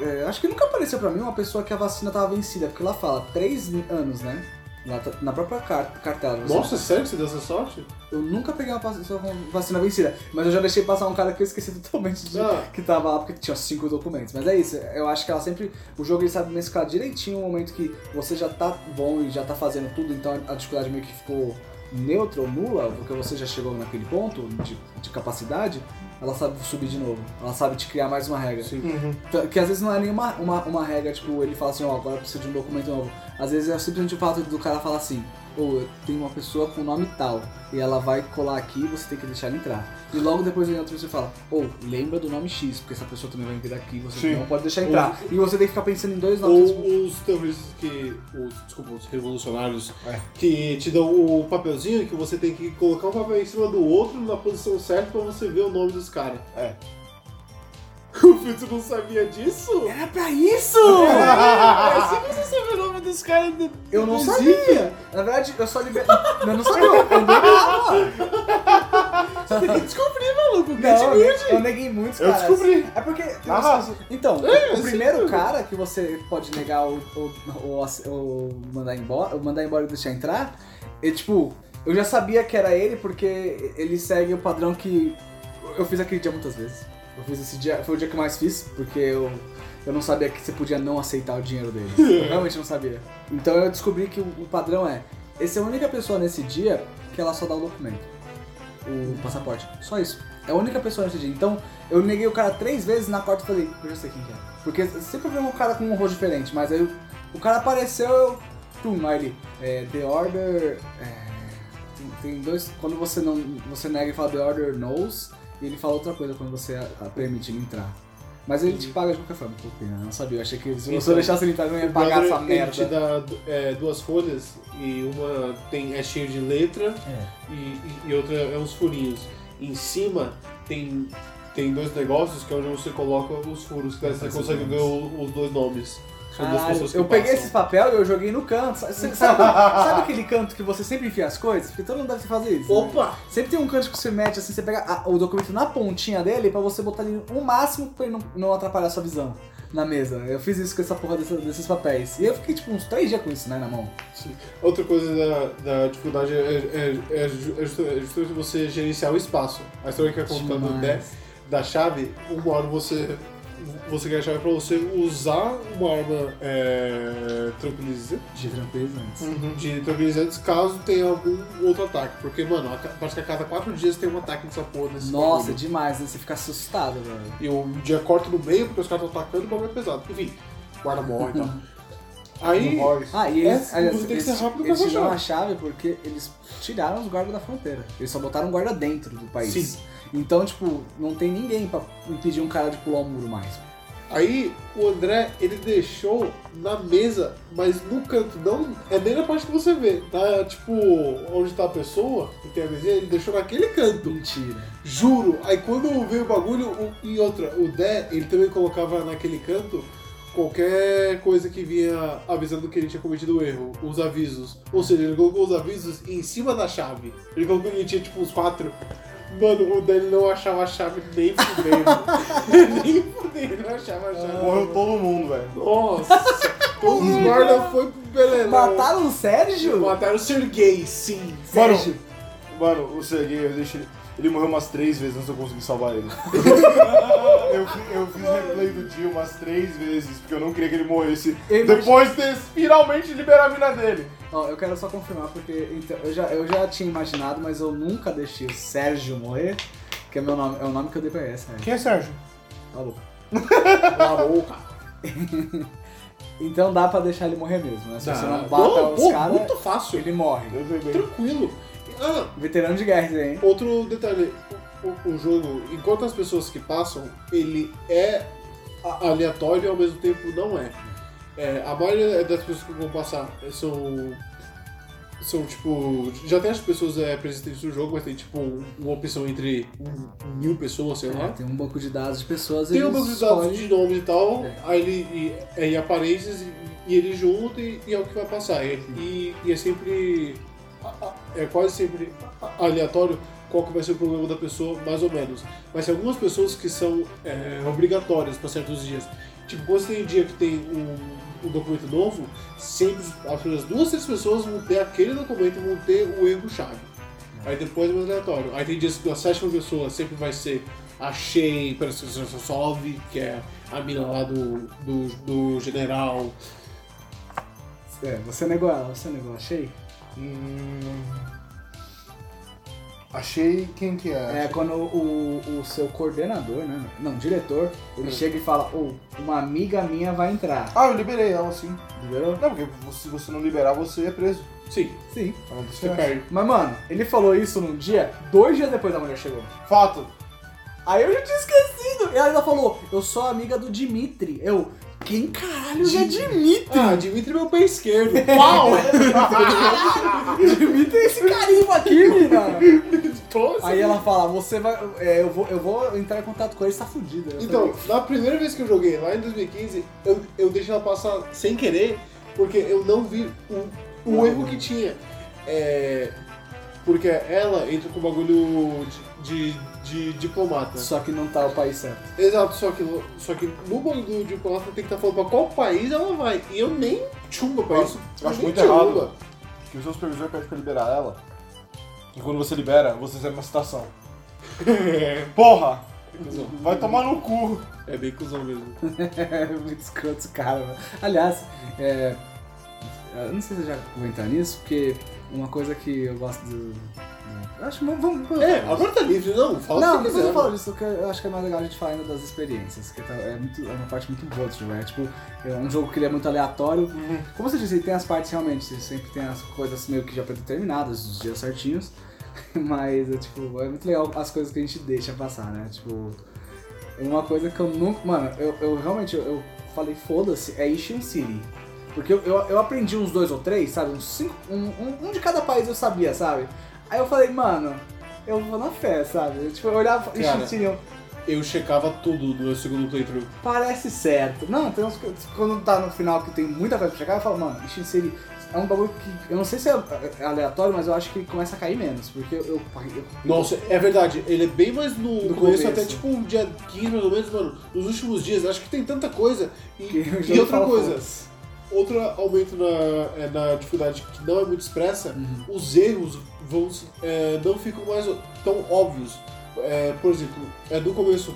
é, acho que nunca apareceu pra mim uma pessoa que a vacina tava vencida, porque lá fala três anos, né? Na, na própria car- cartela. Você- Nossa, sério que você deu essa sorte? Eu nunca peguei uma vacina, vacina vencida, mas eu já deixei passar um cara que eu esqueci *laughs* totalmente de, Ah. que tava lá porque tinha cinco documentos. Mas é isso, eu acho que ela sempre. O jogo ele sabe mesclar direitinho o momento que você já tá bom e já tá fazendo tudo, então a dificuldade meio que ficou neutra ou nula, porque você já chegou naquele ponto de, de capacidade, ela sabe subir de novo. Ela sabe te criar mais uma regra. Uhum. T- Que às vezes não é nenhuma uma, uma regra, tipo, ele fala assim, ó, agora precisa de um documento novo. Às vezes é simplesmente o fato do cara falar assim, ou tem uma pessoa com nome tal, e ela vai colar aqui você tem que deixar ela entrar. E logo depois vem outra pessoa e fala, ou lembra do nome X, porque essa pessoa também vai vir aqui, você Sim. não pode deixar entrar. E você tem que ficar pensando em dois nomes. tipo, Ou os terroristas que. Os, desculpa, os revolucionários É. que te dão o papelzinho que você tem que colocar um papel em cima do outro na posição certa pra você ver o nome dos caras. É. *laughs* O Filtro não sabia disso? Era pra isso! É assim você sabe o nome dos caras. do- Eu não sabia! Na verdade, eu só liberei. *laughs* Eu não sabia, eu negava! Você tem que descobrir, maluco. Não, Get eu, eu neguei muitos Eu caras. descobri. É porque. Arrasa. Então, É, o primeiro tudo. cara que você pode negar ou, ou, ou mandar embora, ou mandar embora e deixar entrar, é tipo, eu já sabia que era ele porque ele segue o padrão que eu fiz aquele dia muitas vezes. Eu fiz esse dia, foi o dia que eu mais fiz, porque eu, eu não sabia que você podia não aceitar o dinheiro dele. *laughs* Eu realmente não sabia. Então eu descobri que o, o padrão é, essa é a única pessoa nesse dia que ela só dá o documento. O passaporte. Só isso. É a única pessoa nesse dia. Então, eu neguei o cara três vezes na quarta e falei, eu já sei quem que é. Porque sempre vem um cara com um rosto diferente, mas aí o, o cara apareceu, eu. Pum, aí ele. É, the Order. é, tem, tem dois. Quando você não. Você nega e fala The Order knows, e ele fala outra coisa quando você a, a permite ele entrar. Mas ele te paga de qualquer forma, porque eu não sabia. Eu achei que se você deixasse ele entrar, não ia pagar essa Ele te merda. dá é, duas folhas e uma tem, é cheio de letra É. e, e- outra é uns furinhos. Em cima tem, tem dois negócios que é onde você coloca os furos, que daí você consegue ver os dois nomes. São duas Caralho, pessoas que eu peguei passam. esses papel e eu joguei no canto. Sabe, sabe, aquele canto que você sempre enfia as coisas? Porque todo mundo deve fazer isso. né? Opa! Sempre tem um canto que você mete assim, você pega a- o documento na pontinha dele pra você botar ali o máximo pra ele não, não atrapalhar a sua visão na mesa. Eu fiz isso com essa porra dessa- desses papéis. E eu fiquei tipo uns três dias com isso, né, na mão. Outra coisa da, da dificuldade é, é, é, é justa- é justamente você gerenciar o espaço. A história que é né, da chave, uma hora você, você quer a chave pra você usar uma arma é, tranquilizante. De tranquilizantes. Uhum. de tranquilizantes caso tenha algum outro ataque. Porque, mano, parece que a cada quatro dias tem um ataque nessa porra nesse Nossa, é bagulho. demais, né? Você fica assustado, velho. E o dia corta no meio porque os caras estão atacando e o bagulho é pesado. Enfim, guarda *laughs* morre e tal. Aí. Ah, e eles, É, aliás, você tem que eles, ser rápido eles a tiraram chave. a chave porque eles tiraram os guardas da fronteira. Eles só botaram guarda dentro do país. Sim. Então, tipo, não tem ninguém pra impedir um cara de pular o muro mais. Aí o André, ele deixou na mesa, mas no canto, não é nem na parte que você vê, tá? Tipo, onde tá a pessoa, que tem a mesinha, ele deixou naquele canto. Mentira. Juro. Aí quando veio o bagulho, o- e outra, o Dé, ele também colocava naquele canto qualquer coisa que vinha avisando que ele tinha cometido o erro, os avisos. Ou seja, ele colocou os avisos em cima da chave. Ele colocou que ele tinha tipo uns quatro. Mano, o ele não achava a chave nem fudendo. *laughs* nem fudendo, ele não achava a chave. Morreu todo mundo, velho. Nossa! *laughs* Todos os guardas foi pro Beleléu. Mataram o Sérgio? Mataram o Sergei, sim. Sérgio. Mano, o Sergei, eu deixei ele. Ele morreu umas três vezes antes de eu conseguir salvar ele. *laughs* eu, eu fiz replay do dia umas três vezes, porque eu não queria que ele morresse. Depois de finalmente liberado a mina dele. Ó, eu quero só confirmar, porque então, eu, já, eu já tinha imaginado, mas eu nunca deixei o Sérgio morrer, que é meu nome, é o nome que eu dei pra essa. Quem é Sérgio? Tá a boca. *laughs* Então dá pra deixar ele morrer mesmo, né? Se você não bata Não, os pô, caras, muito fácil. ele morre. Eu. Tranquilo. Ah, Veterano de guerra, hein? outro detalhe. O, o- jogo, enquanto as pessoas que passam, ele é a- aleatório e ao mesmo tempo não é. É, a maioria das pessoas que vão passar são. São tipo. Já tem as pessoas é, presentes no jogo, mas tem tipo um- uma opção entre um- mil pessoas, sei lá. É, tem um banco de dados de pessoas Tem eles um banco de dados escolhem- de nome e tal, É. aí ele e, aí aparece e, e ele junta e, e é o que vai passar. E, e- e é sempre. a- a- É quase sempre aleatório qual que vai ser o problema da pessoa, mais ou menos. Mas tem algumas pessoas que são é, obrigatórias para certos dias. Tipo, você tem dia que tem um, um documento novo, sempre as duas, três pessoas vão ter aquele documento, vão ter o erro-chave. Aí depois é mais aleatório. Aí tem dias que a sétima pessoa sempre vai ser a Shea, parece que você solve, que é a mina lá do, do, do general. É, você negou ela, você negou, achei? Hum, achei quem que é? É quando o, o seu coordenador, né? Não, diretor, ele Hum. chega e fala, ô, uma amiga minha vai entrar. Ah, eu liberei ela sim. Liberou? Não, porque se você não liberar, você é preso. Sim, Sim. É das você perde. Mas, mano, ele falou isso num dia, dois dias depois a mulher chegou. Fato. Aí eu já tinha esquecido. E aí ela falou, eu sou amiga do Dimitri. Eu, quem caralho é Dimitri? Ah, Dimitri é meu pé esquerdo. Pau! *laughs* Dimitri é esse carimbo aqui, mina. Nossa. Aí ela fala, você vai. é, eu, vou, eu vou entrar em contato com ele, você tá fudido. Então, na primeira vez que eu joguei, lá em 2015, eu, eu deixei ela passar sem querer, porque eu não vi o, o Não. erro que tinha. É, porque ela entra com o bagulho de, de, de diplomata. Só que não tá o país certo. Exato, só que, só que no bagulho do diplomata tem que estar falando pra qual país ela vai. E eu nem chumba pra isso. Eu acho muito chumba. errado. Que o seu supervisor pede pra liberar ela. E quando você libera, você recebe uma citação. *laughs* Porra! Cusão. Vai tomar no cu. É bem cuzão mesmo. É *laughs* muito escroto esse cara, mano. Aliás, é, eu não sei se eu já vou entrar nisso, porque uma coisa que eu gosto do. Acho que vamos. vamos É, agora tá livre, não. Fala não, o que quiser. falo disso, porque eu acho que é mais legal a gente falar ainda das experiências, que tá- é, muito, é uma parte muito boa do jogo. É tipo, é um jogo que ele é muito aleatório. Como você disse, ele tem as partes realmente, sempre tem as coisas meio que já predeterminadas, os dias certinhos. *laughs* Mas é tipo, é muito legal as coisas que a gente deixa passar, né? Tipo, uma coisa que eu nunca. Mano, eu, eu realmente eu, eu falei, foda-se, é Ishin City. Porque eu, eu, eu aprendi uns dois ou três, sabe? Uns cinco. Um, um, um de cada país eu sabia, sabe? Aí eu falei, mano, eu vou na fé, sabe? Eu, tipo, eu olhava Ishin Cara. Eu, Eu checava tudo no meu segundo playthrough. parece certo. Não, tem uns. Quando tá no final que tem muita coisa pra chegar, eu falo, mano, Ishin City é um bagulho que. Eu não sei se é é aleatório, mas eu acho que começa a cair menos. Porque eu. eu, eu Nossa, é verdade, ele é bem mais no, No começo, começo. até tipo um dia 15 mais ou menos, mano. Nos últimos dias, acho que tem tanta coisa. E, e outra coisa, outro aumento na, é, na dificuldade que não é muito expressa, Uhum. os erros vão, é, não ficam mais tão óbvios. É, por exemplo, é, no começo,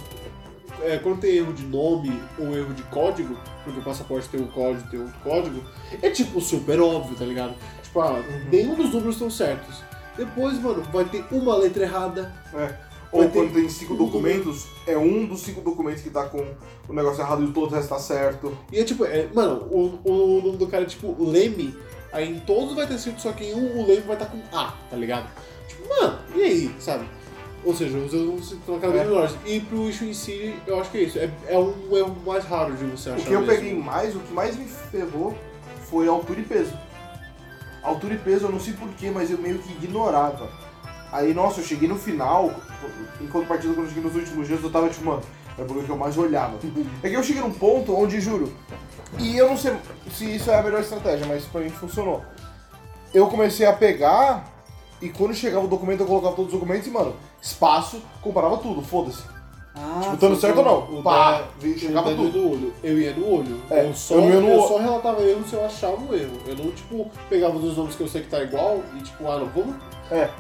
é, quando tem erro de nome ou erro de código, porque o passaporte tem um código tem outro código, é tipo super óbvio, tá ligado? Tipo, ah, nenhum dos números estão certos. Depois, mano, vai ter uma letra errada. É. Ou quando tem cinco um documentos, é um dos cinco documentos que tá com o negócio errado e o todo o resto tá certo. E é tipo, é, mano, o, o nome do cara é tipo Leme, aí em todos vai ter escrito, só que em um o Leme vai estar com A, tá ligado? Tipo, mano, e aí, sabe? Ou seja, os erros tornar cada vez É. menores. E pro issue em si, eu acho que é isso. É, é um erro mais raro de você achar. O que eu mesmo. peguei mais, o que mais me ferrou foi altura e peso. Altura e peso eu não sei porquê, mas eu meio que ignorava. Aí, nossa, eu cheguei no final, enquanto partida, quando eu cheguei nos últimos dias, eu tava tipo, mano, era o bagulho que eu mais olhava. É que eu cheguei num ponto onde, juro, e eu não sei se isso é a melhor estratégia, mas pra mim funcionou. Eu comecei a pegar, e quando chegava o documento, eu colocava todos os documentos e, mano, espaço, comparava tudo, foda-se. Ah, Tipo, dando certo ou não? O Pá, da- chegava tudo. do olho. Eu ia no olho. É, eu, só, eu eu, no- só relatava erro se eu achava o erro. Eu não, tipo, pegava dos nomes que eu sei que tá igual e, tipo, ah, não, vamos. É.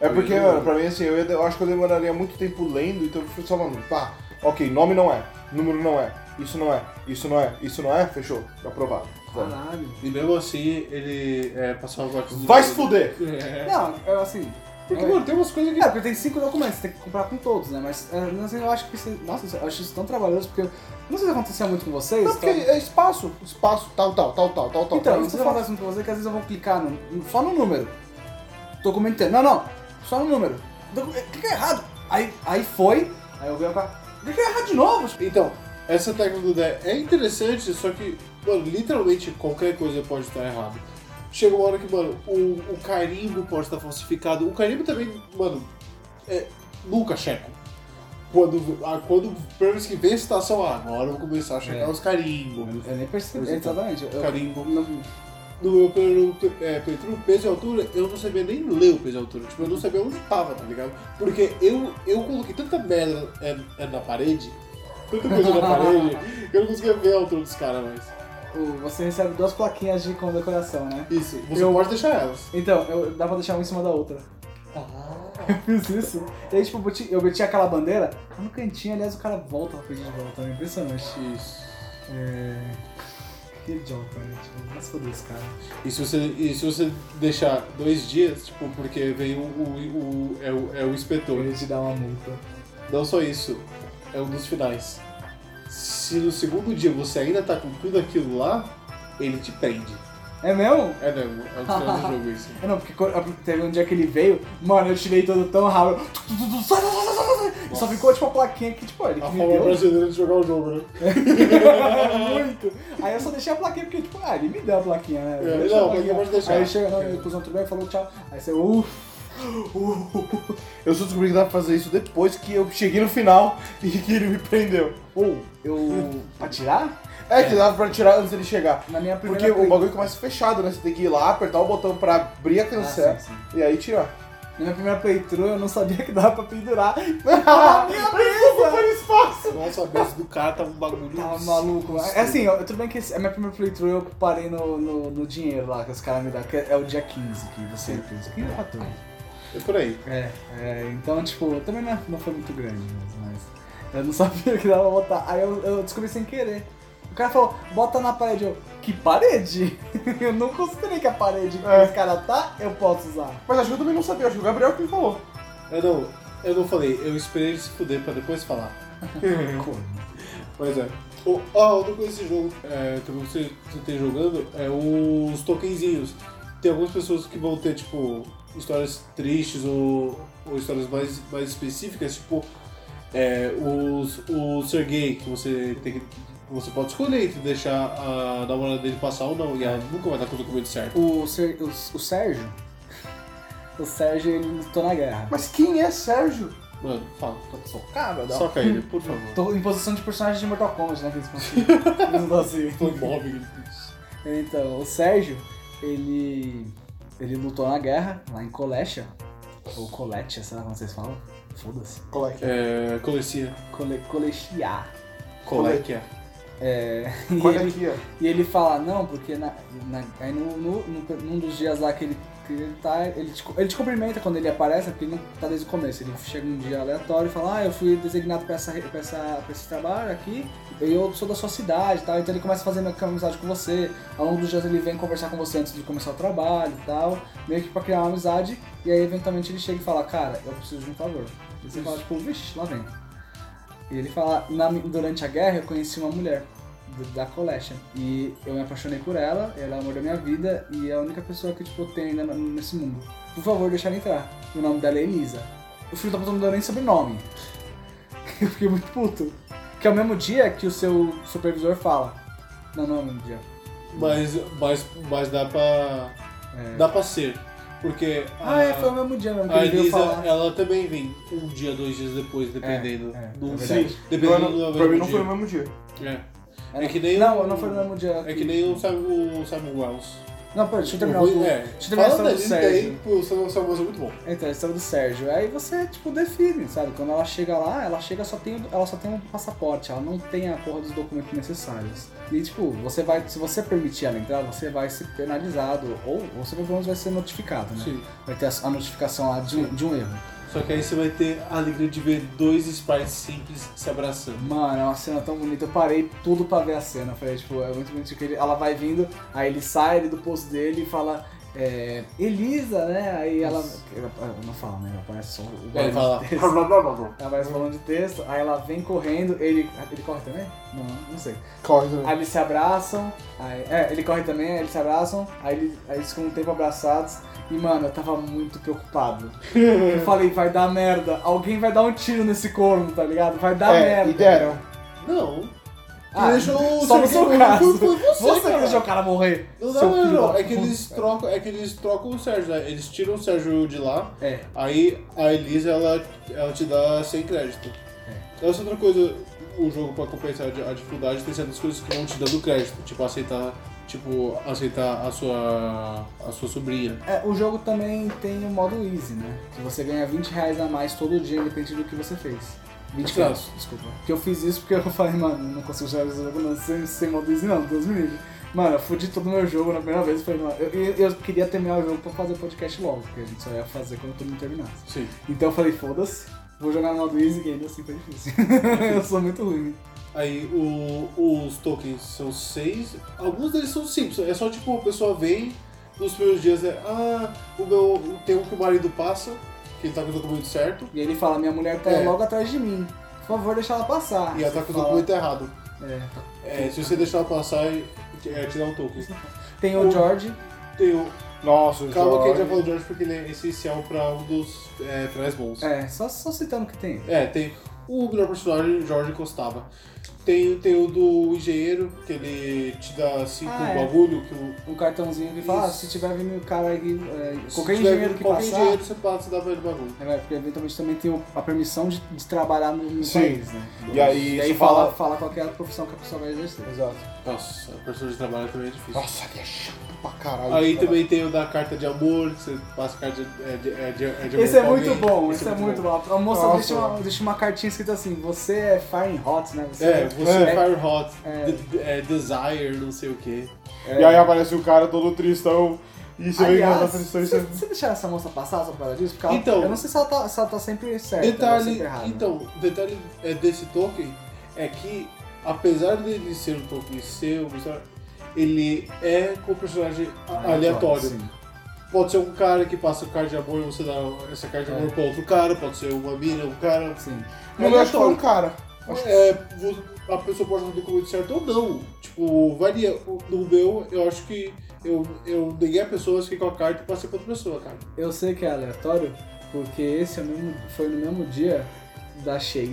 É porque, Eu- mano, pra mim assim, eu, ia- eu acho que eu demoraria muito tempo lendo, então eu fui só falando, pá, ok, nome não é, número não é, isso não é, isso não é, isso não é, fechou, aprovado. Vamos. Caralho. E mesmo assim, ele é, passava os lápis Vai se fuder! É. Não, eu assim. Porque, é- mano, tem umas coisas que. É, porque tem cinco documentos, você tem que comprar com todos, né? Mas é, sei, eu acho que isso. Nossa, eu acho isso tão trabalhoso, porque. Não sei se acontecia muito com vocês. Não, porque tá? é espaço, espaço, tal, tal, tal, tal, tal, tal. Então, isso acontece muito com vocês, que às vezes eu vou clicar no- só no número. Documento inteiro. Não, não, só no número. Clica errado. Aí, aí foi, aí eu vi o cara. Clica errado de novo. Então, essa técnica do DE é interessante, só que, mano, literalmente qualquer coisa pode estar errado. Chega uma hora que, mano, o, o carimbo pode estar falsificado. O carimbo também, mano, é, nunca checo. Quando, ah, quando pelo menos que vem a situação, ah, agora eu vou começar a checar É. os carimbos. Eu nem percebi. Exatamente. Eu, carimbo. não- No meu primeiro é, playthrough, peso e altura, eu não sabia nem ler o peso e altura. Tipo, eu não sabia onde tava, tá ligado? Porque eu, eu coloquei tanta merda é, é, na parede, tanta coisa na parede, *laughs* que eu não conseguia ver a altura dos caras mais. você recebe duas plaquinhas de condecoração, né? Isso, você Eu- pode deixar elas. Então, eu, dá pra deixar uma em cima da outra. *laughs* Eu fiz isso. E aí, tipo, eu bati aquela bandeira no cantinho, aliás, o cara volta pra pedir de volta. É impressionante. Isso. É. Que idiota, né? Tipo, mas foda esse cara. E se você, e se você deixar dois dias, tipo, porque vem o, o, o- é, o, é o inspetor. Ele te dá uma multa. Não só isso, é um dos finais. Se no segundo dia você ainda tá com tudo aquilo lá, ele te prende. É mesmo? É mesmo, é dos *laughs* finais do jogo isso. É não, porque quando- teve um dia que ele veio, mano, eu tirei todo tão rápido. Sai, sai, sai, sai, sai, sai. E só ficou tipo a plaquinha que, tipo, ele A que me forma deu. brasileira de jogar o jogo, né? *laughs* Muito. Aí eu só deixei a plaquinha porque, tipo, ah, ele me deu a plaquinha, né? É, Deixa não, a a plaquinha pode deixar. Aí ele chega, não, ele cuzão tudo bem, falou tchau. Aí você, uff. *laughs* Eu só descobri que dá pra fazer isso depois que eu cheguei no final e que ele me prendeu. Ou, eu. pra tirar? É, que dava pra tirar antes dele chegar. Na minha primeira. Porque o bagulho começa fechado, né? Você tem que ir lá, apertar o botão pra abrir a Ah, cancela sim. e aí tirar. Na minha primeira playthrough eu não sabia que dava pra pendurar. *laughs* Ah, minha mesa! espaço! Nossa, a mesa do cara tava um bagulho. Tava maluco. É assim, eu- tudo bem que esse- a minha primeira playthrough eu parei no, no, no dinheiro lá que os caras me dão, que é o dia 15 que você fez. 15 ou 14? É por aí. É, é, então, tipo, também não, não foi muito grande, mas, mas eu não *laughs* sabia que dava pra botar. Aí eu, eu descobri sem querer. O cara falou, bota na parede. Eu, que parede? *laughs* eu não considerei que a parede que É. esse cara tá, eu posso usar. Mas acho que eu também não sabia, acho que o Gabriel que me falou. Eu não, eu não falei, eu esperei ele se fuder pra depois falar. *laughs* Pois é. O, ah, outra coisa desse jogo é, que você, você tem jogando é os tokenzinhos. Tem algumas pessoas que vão ter, tipo, histórias tristes ou, ou histórias mais, mais específicas, tipo, é, os, o Sergei, que você tem que. Você pode escolher entre deixar a namorada dele passar ou não, e ela nunca vai estar com o documento certo. O, Ser, o, o Sérgio, *laughs* o Sérgio, ele lutou na guerra. Mas quem é Sérgio? Mano, fala. Socado, não. Soca ele, por favor. Tô em posição de personagem de Mortal Kombat, né? Que eles conseguem. *laughs* Eles não assim. Foi móvel. Então, o Sérgio, ele. Ele lutou na guerra, lá em Colechia. Ou Colechia, sei lá como vocês falam. Foda-se. Qual é. Colecia. Cole. Colecia. É. E ele, é? e ele fala, não, porque na, na- aí no, no, no- num dos dias lá que ele, que ele tá, ele te, ele te cumprimenta quando ele aparece, porque ele não tá desde o começo. Ele chega um dia aleatório e fala, ah, eu fui designado pra, essa, pra, essa, pra esse trabalho aqui, eu sou da sua cidade e tal. Então ele começa a fazer uma amizade com você. Ao longo dos dias ele vem conversar com você antes de começar o trabalho e tal, meio que pra criar uma amizade, e aí eventualmente ele chega e fala, cara, eu preciso de um favor. E você fala, tipo, vixe, lá vem. E ele fala, "Na- durante a guerra eu conheci uma mulher da Collection. E eu me apaixonei por ela, ela é o amor da minha vida e é a única pessoa que tipo, eu tenho ainda nesse mundo. Por favor, deixa ela entrar. O nome dela é Elisa. O filho da puta não deu nem sobrenome. *laughs* Eu fiquei muito puto. Que é o mesmo dia que o seu supervisor fala. Não, não é o mesmo dia. Mas, mas, mas dá pra. É. Dá pra ser. Porque. Ah, a, é, foi o mesmo dia mesmo que A ele veio Elisa, falar. ela também vem um dia, dois dias depois, dependendo. é, do, é. Sim, dependendo Não, do pra mim não dia. foi no mesmo dia. É. É, É que nem Não, o- não foi no mesmo dia. É que nem o Simon, o Simon Wells. Não, pera, deixa eu terminar o. é. Deixa eu terminar a Fala história do daí, Sérgio. pô, o Simon Wells é muito bom. Então, a história do Sérgio. Aí você, tipo, define, sabe? Quando ela chega lá, ela chega só tem, ela só tem um passaporte, ela não tem a porra dos documentos necessários. E, tipo, você vai, se você permitir ela entrar, você vai ser penalizado, ou você pelo menos vai ser notificado, né? Sim. Vai ter a, a notificação lá de um, de um erro. Só que aí você vai ter a alegria de ver dois sprites simples se abraçando. Mano, é uma cena tão bonita. Eu parei tudo pra ver a cena. Eu falei, tipo, é muito bonito que ele, ela vai vindo, aí ele sai ali do posto dele e fala. É, Elisa, né? Aí ela. ela- ela não fala, né? Ela aparece só o ele fala. texto. *laughs* Ela vai falando de texto, aí ela vem correndo, ele. Ele corre também? Não, não sei. Corre também. Aí eles se abraçam, aí, é, ele corre também, aí eles se abraçam, aí, eles- aí eles ficam um tempo abraçados. E mano, eu tava muito preocupado. *laughs* Eu falei, vai dar merda, alguém vai dar um tiro nesse corno, tá ligado? Vai dar é, merda. e deram. Não. Ah, deixou o só no seu caso. foi- você, Você que deixou o cara morrer. Não, não, não, da é que eles trocam, é que eles trocam o Sérgio, né? Eles tiram o Sérgio de lá, É, aí a Elisa ela, ela te dá sem crédito. Essa é outra coisa, o jogo pra compensar a dificuldade tem certas coisas que vão te dando crédito, tipo aceitar, tipo aceitar a sua a sua sobrinha. É, o jogo também tem o modo easy, né? Que você ganha 20 reais a mais todo dia, independente do que você fez. 20 Exato. quilos, desculpa. Porque eu fiz isso porque eu *laughs* falei, mano, não consigo jogar esse jogo não, sem, sem modo easy não, Deus me livre. Mano, eu fudi todo o meu jogo na primeira vez. Falei, mano, eu, eu, eu queria terminar o jogo pra fazer podcast logo, porque a gente só ia fazer quando todo mundo terminasse. Sim. Então eu falei, foda-se, vou jogar no modo easy e ainda assim foi difícil. *laughs* eu sou muito ruim. Aí o- os tokens são seis. Alguns deles são simples. É só tipo, a pessoa vem, nos primeiros dias é. Ah, o meu. Tem um que o marido passa, que ele tá com o documento certo, E ele fala, minha mulher tá É. logo atrás de mim. Por favor, deixa ela passar. e ela tá com o documento errado. É, tá. É, se você deixar ela passar, é é te dar um token. Tem o O- George, Tem o. Nossa, o Calma que a gente já falou do George porque ele é essencial pra um dos é, finais bons. é, só, só citando o que tem. É, tem o melhor personagem, Jorge Costava. Tem, tem o do engenheiro, que ele te dá cinco Ah, é. bagulho, que o. Um cartãozinho que fala, ah, se tiver vindo o cara aí, é, qualquer engenheiro que qualquer passar, engenheiro você passa, dá pra ele bagulho. É, porque eventualmente também tem a permissão de, de trabalhar no, no Sim. país, né? E aí e aí fala, fala- fala qual que é profissão que a pessoa vai exercer. Exato. Nossa, a pessoa de trabalho também é difícil. Nossa, que é chato pra caralho. Aí também tem o da carta de amor, que você passa a carta de, é, de, é, de, é de amor Esse é muito alguém. bom, esse é muito bom. A moça Nossa. deixa uma, deixa uma cartinha escrita assim, você é fire hot, né? Você É, você É. é, Fire Hot, É. de- é, Desire, não sei o que. E aí aparece o cara todo tristão. E você ela Aliás, tá tristão e você, você. você deixar essa moça passar só por causa disso? Porque ela- Então- eu não sei se ela tá, se ela tá sempre certa ou Detalhe, sempre errada. então, detalhe é, desse token é que, apesar dele ser um um personagem, ele é com o personagem aleatório. Sim. Pode ser um cara que passa carta de amor e você dá essa carta de amor É. pra outro cara, pode ser uma mina, um cara. Sim. No meu acho que foi um cara. É, a pessoa pode fazer o documento certo ou não. Tipo, varia. No meu, eu acho que eu, eu neguei a pessoa, fiquei com a carta e passei pra outra pessoa, cara. Eu sei que é aleatório, porque esse é mesmo, foi no mesmo dia da Shea.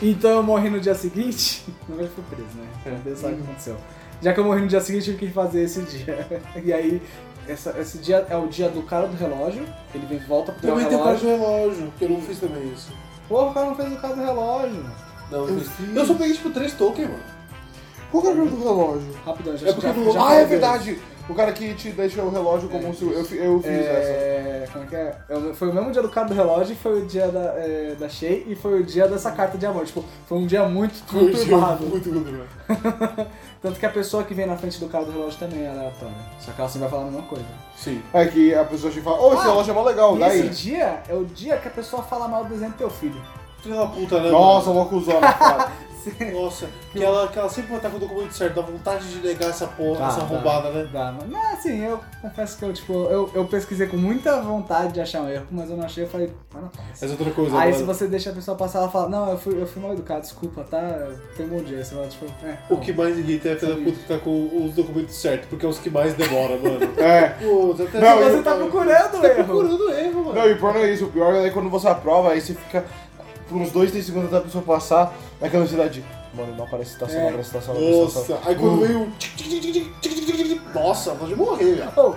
Então eu morri no dia seguinte, *laughs* na verdade fui preso, né? É. Deus sabe o que aconteceu. Já que eu morri no dia seguinte, eu tive que fazer esse dia. *laughs* E aí, essa- esse dia é o dia do cara do relógio, ele vem volta pro teu Também tem o cara relógio. do relógio, que eu não fiz também isso. Porra, o cara não fez o cara do relógio. Não, eu, Eu fiz. Eu só peguei tipo três tokens, mano. Qual que é o jogo do relógio? Rapidão, já É porque já, do- já ah, é verdade. O cara que te deixa o relógio como É, se. Eu, eu fiz essa. É, como é que é? O- Foi o mesmo dia do cara do relógio, foi o dia da, é, da Shea e foi o dia dessa carta de amor. Tipo, foi um dia muito conturbado. muito *laughs* conturbado. Tanto que a pessoa que vem na frente do cara do relógio também é aleatória. Só que ela sempre vai falar a mesma coisa. Sim. É que a pessoa chega e fala, ô, esse Ah, relógio é mó legal, E daí. esse dia é o dia que a pessoa fala mal do desenho do teu filho. Filha da puta, né? Nossa, uma cuzona, cara. *laughs* *laughs* Nossa, que ela, que ela sempre vai estar com o documento certo, dá vontade de negar essa porra, Dá, essa dá. roubada, né? Dá, mas mas, assim, eu confesso que eu, tipo, eu, eu pesquisei com muita vontade de achar um erro, mas eu não achei, eu falei, mas não faz. Essa é outra coisa, Aí mano. se você deixa a pessoa passar, ela fala, não, eu fui, eu fui mal educado, desculpa, tá? Tem um bom dia. Você fala, tipo, é. O que mais irrita é a filha puta que tá com os documentos certos, porque é os que mais demoram, mano. *laughs* É. Pô, você até Não, Você eu- tá procurando o tá erro. procurando erro, mano. Não, e o pior não é isso. O pior é quando você aprova, aí você fica por uns 2, 3 segundos até a pessoa passar é naquela velocidade. Mano, não aparece estação, é, não aparece estação, não aparece estação. Nossa, aí quando hum. veio. Nossa, pode morrer já. Oh,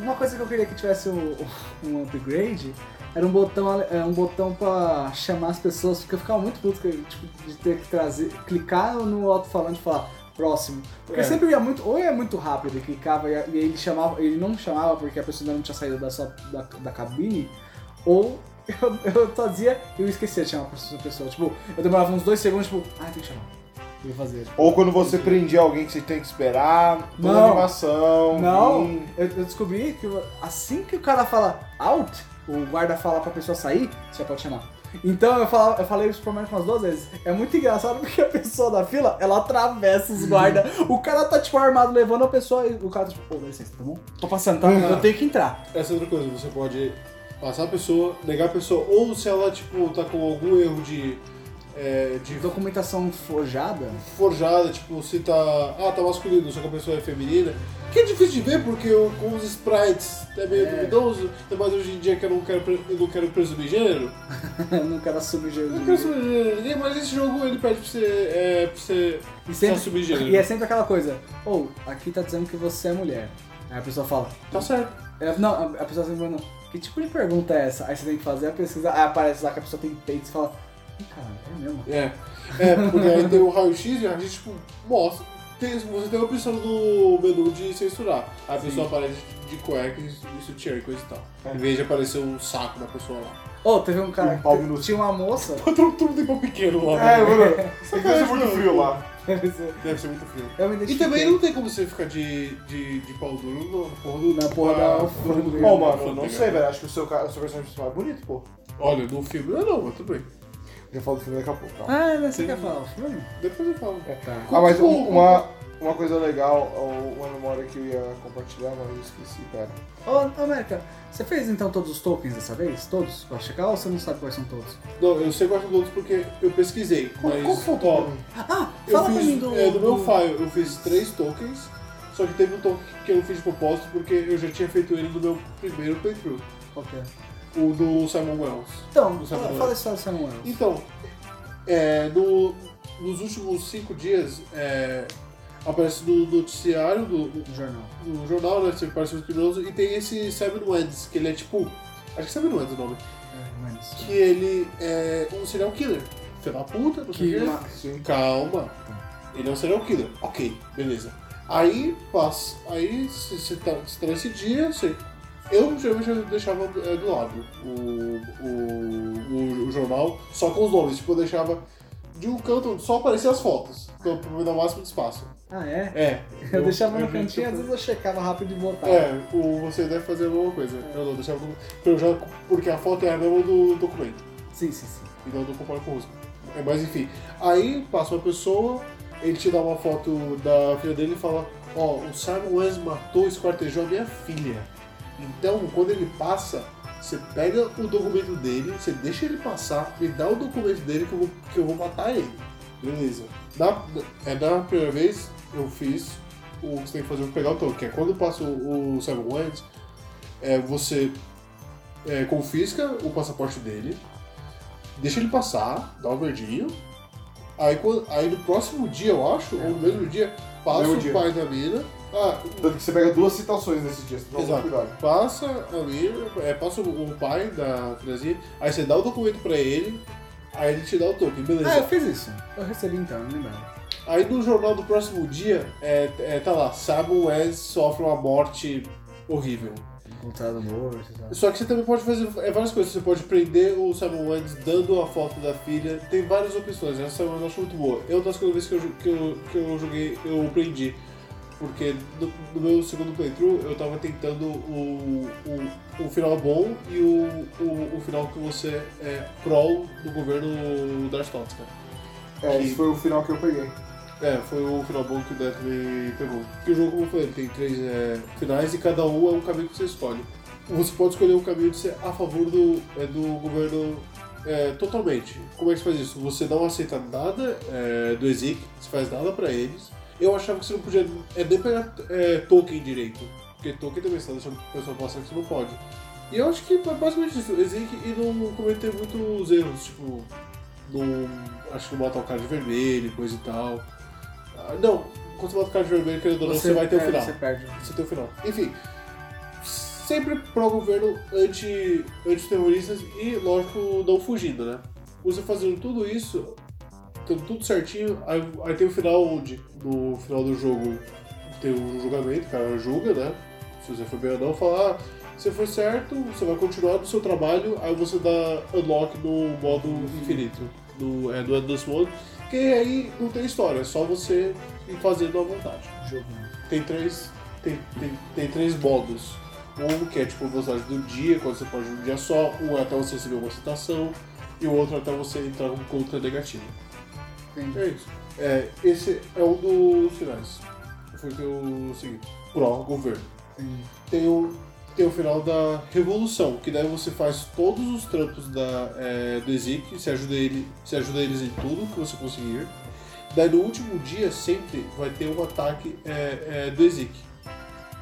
uma coisa que eu queria que tivesse um, *laughs* um upgrade era um botão, é, um botão pra chamar as pessoas, porque eu ficava muito puto tipo, de ter que trazer, clicar no alto-falante e falar próximo. Porque é. sempre ia muito, ou ia muito rápido, e clicava e, ele chamava, ele não chamava porque a pessoa ainda não tinha saído da, sua, da, da cabine, ou eu, eu fazia e eu esquecia de chamar a pessoa-. Tipo, eu demorava uns dois segundos, tipo, ah, tem que chamar. Eu ia fazer. tipo, Ou quando você prendia alguém que você tem que esperar, toda Não. animação. Não, eu, eu descobri que assim que o cara fala out, o guarda fala pra pessoa sair, você pode chamar. Então eu, fala, eu falei isso pro menos umas duas vezes. É muito engraçado *laughs* porque a pessoa da fila, ela atravessa os guardas. o cara tá tipo armado levando a pessoa e o cara tá tipo, ô, dá licença, tá bom? Tô passando, tá? Eu tenho que entrar. Essa é outra coisa, você pode passar a pessoa, negar a pessoa, ou se ela, tipo, tá com algum erro de. É, de Documentação forjada. forjada, tipo, se tá. Ah, tá masculino, só que a pessoa é feminina. Que é difícil de ver porque com os sprites é meio É. duvidoso, ainda mais hoje em dia que eu não quero, pre- eu não quero presumir gênero. não quero assumir Eu não quero assumir gênero ninguém, mas esse jogo ele pede pra você, é, pra você E, se assumir sempre, gênero. e é sempre aquela coisa, ou, aqui tá dizendo que você é mulher. Aí a pessoa fala, Tá certo. É, não, a, a pessoa sempre manda, que tipo de pergunta é essa? Aí você tem que fazer a pesquisa, aí aparece lá que a pessoa tem peito e você fala, Ih, cara, é mesmo. É. É, porque aí tem o raio-x e a gente, tipo, mostra. Tem, você tem a opção do menu de censurar. Aí a pessoa aparece de cueca e sutiã e coisa e tal. É. Em vez de aparecer um saco da pessoa lá. Ô, teve um cara Um que tinha uma moça. Todo *laughs* mundo tem pau pequeno lá. É, mano, *laughs* deve ser muito frio lá. Deve ser muito frio. Eu me E também não tem como você ficar de, de, de pau duro no- porra do. Na porra da do- alfândega. do- mano, eu não sei, velho. Acho que o seu, ca- o seu personagem principal é bonito, pô. Olha, no filme não é não, mas tudo bem. Já falo do filme daqui a pouco, calma. Ah, mas você quer falar o filme? Depois eu falo. Tá. Ah, mas um- uma, uma coisa legal, uma memória que eu ia compartilhar, mas eu esqueci, pera. Ô, América, você fez então todos os tokens dessa vez? Todos? Pra checar ou você não sabe quais são todos? Não, eu sei quais são os outros porque eu pesquisei. Qual, mas, qual foi o token? Ah, Eu fala pra fiz, mim do. é, do meu file, eu fiz três tokens, só que teve um token que eu não fiz de propósito porque eu já tinha feito ele no meu primeiro playthrough, Qual que é? o do Simon Wells. Então, Do fala, a história do Samuel. Então, é, no- nos últimos cinco dias, é, aparece no noticiário do, do, Do jornal. do jornal, né, você aparece o criminoso, e tem esse Seven Weds, que ele é tipo, acho que Seven Weds é o nome, É, mas... que ele é um serial killer. Filho da puta, não sei o. Sim. Calma. Ele é um serial killer. Ok, beleza. Aí passa. Aí você tá, cê tá nesse dia, você. Eu geralmente eu deixava é, do lado o, o, o, o jornal só com os nomes. Tipo, eu deixava de um canto onde só apareciam as fotos. Pra pra me dar o máximo de espaço. Ah, é? É. Eu, deixava no eu- cantinho, às vezes eu checava rápido e botava. É, o, você deve fazer a mesma coisa. Eu não deixava no, eu já, porque a foto é a mesma do documento. Sim, sim, sim. e não do comparo com o Rusco. É, mas enfim, aí passa uma pessoa, ele te dá uma foto da filha dele e fala: Ó, o Simon Wes matou, esquartejou a minha filha. Então, quando ele passa, você pega o documento dele, você deixa ele passar, me dá o documento dele que eu vou, que eu vou matar ele. Beleza. Na, é, na primeira vez, eu fiz o que você tem que fazer pra pegar o token, que é quando passa o, o Simon Wes, é, você é, confisca o passaporte dele, deixa ele passar, dá um verdinho. Aí, quando- aí no próximo dia, eu acho, ou no mesmo dia, passa Mesmo o dia. pai da mina. Ah, Tanto que você pega duas citações nesse dia, você Exato. cuidado. passa a mina, é, passa o o pai da filhazinha, aí você dá o documento pra ele, aí ele te dá o token, beleza. Ah, eu fiz isso. Eu recebi então, não lembrava. Aí no jornal do próximo dia, é, é, tá lá, Simon Wes sofre uma morte horrível. Encontrado morto e tal. Só que você também pode fazer é, várias coisas. Você pode prender o Simon Wends dando a foto da filha. Tem várias opções. Essa eu acho muito boa. Eu, das coisas que eu, que eu, que eu joguei, eu prendi. Porque no, no meu segundo playthrough eu tava tentando o, o, o final bom e o, o, o final que você é prol do governo da Stotska. É, esse foi o final que eu peguei. É, foi o final bom que o Death me pegou. Porque o jogo, como eu falei, tem três é, finais e cada um é um caminho que você escolhe. Você pode escolher um caminho de ser a favor do, é, do governo é, totalmente. Como é que você faz isso? Você não aceita nada é, do Ezik, você faz nada pra eles. Eu achava que você não podia é, nem pegar é, token direito. Porque token também você tá deixando a pessoa passar que você não pode. E eu acho que é basicamente isso. Ezik e não cometer muitos erros, tipo. Não, acho que não botar o cara de vermelho e coisa e tal. Ah, não, quando você bota o cara de vermelho, querendo ou não, você vai ter o final. Você perde. Você tem o final. Enfim, sempre pro governo anti, anti-terroristas e, lógico, não fugindo, né? Você fazendo tudo isso, tendo tudo certinho, aí, aí tem o final onde, no final do jogo, tem um julgamento, o cara julga, né? Se você foi bem ou não, fala, ah, se for certo, você vai continuar no seu trabalho, aí você dá unlock no modo infinito, no, é, no Endless Mode, que aí não tem história, é só você ir fazendo à vontade tem três tem, tem, tem três modos. Um que é tipo velocidade do dia, quando você pode um dia só, um é até você receber uma citação, e o outro é até você entrar com conta negativa. Entendi. É isso. É, esse é um dos finais. Foi o que eu segui. Pró-governo. Tem o, tem o final da Revolução, que daí você faz todos os trampos da, é, do Ezik, você ajuda, ele, você ajuda eles em tudo que você conseguir. Daí no último dia sempre vai ter um ataque é, é, do Ezik,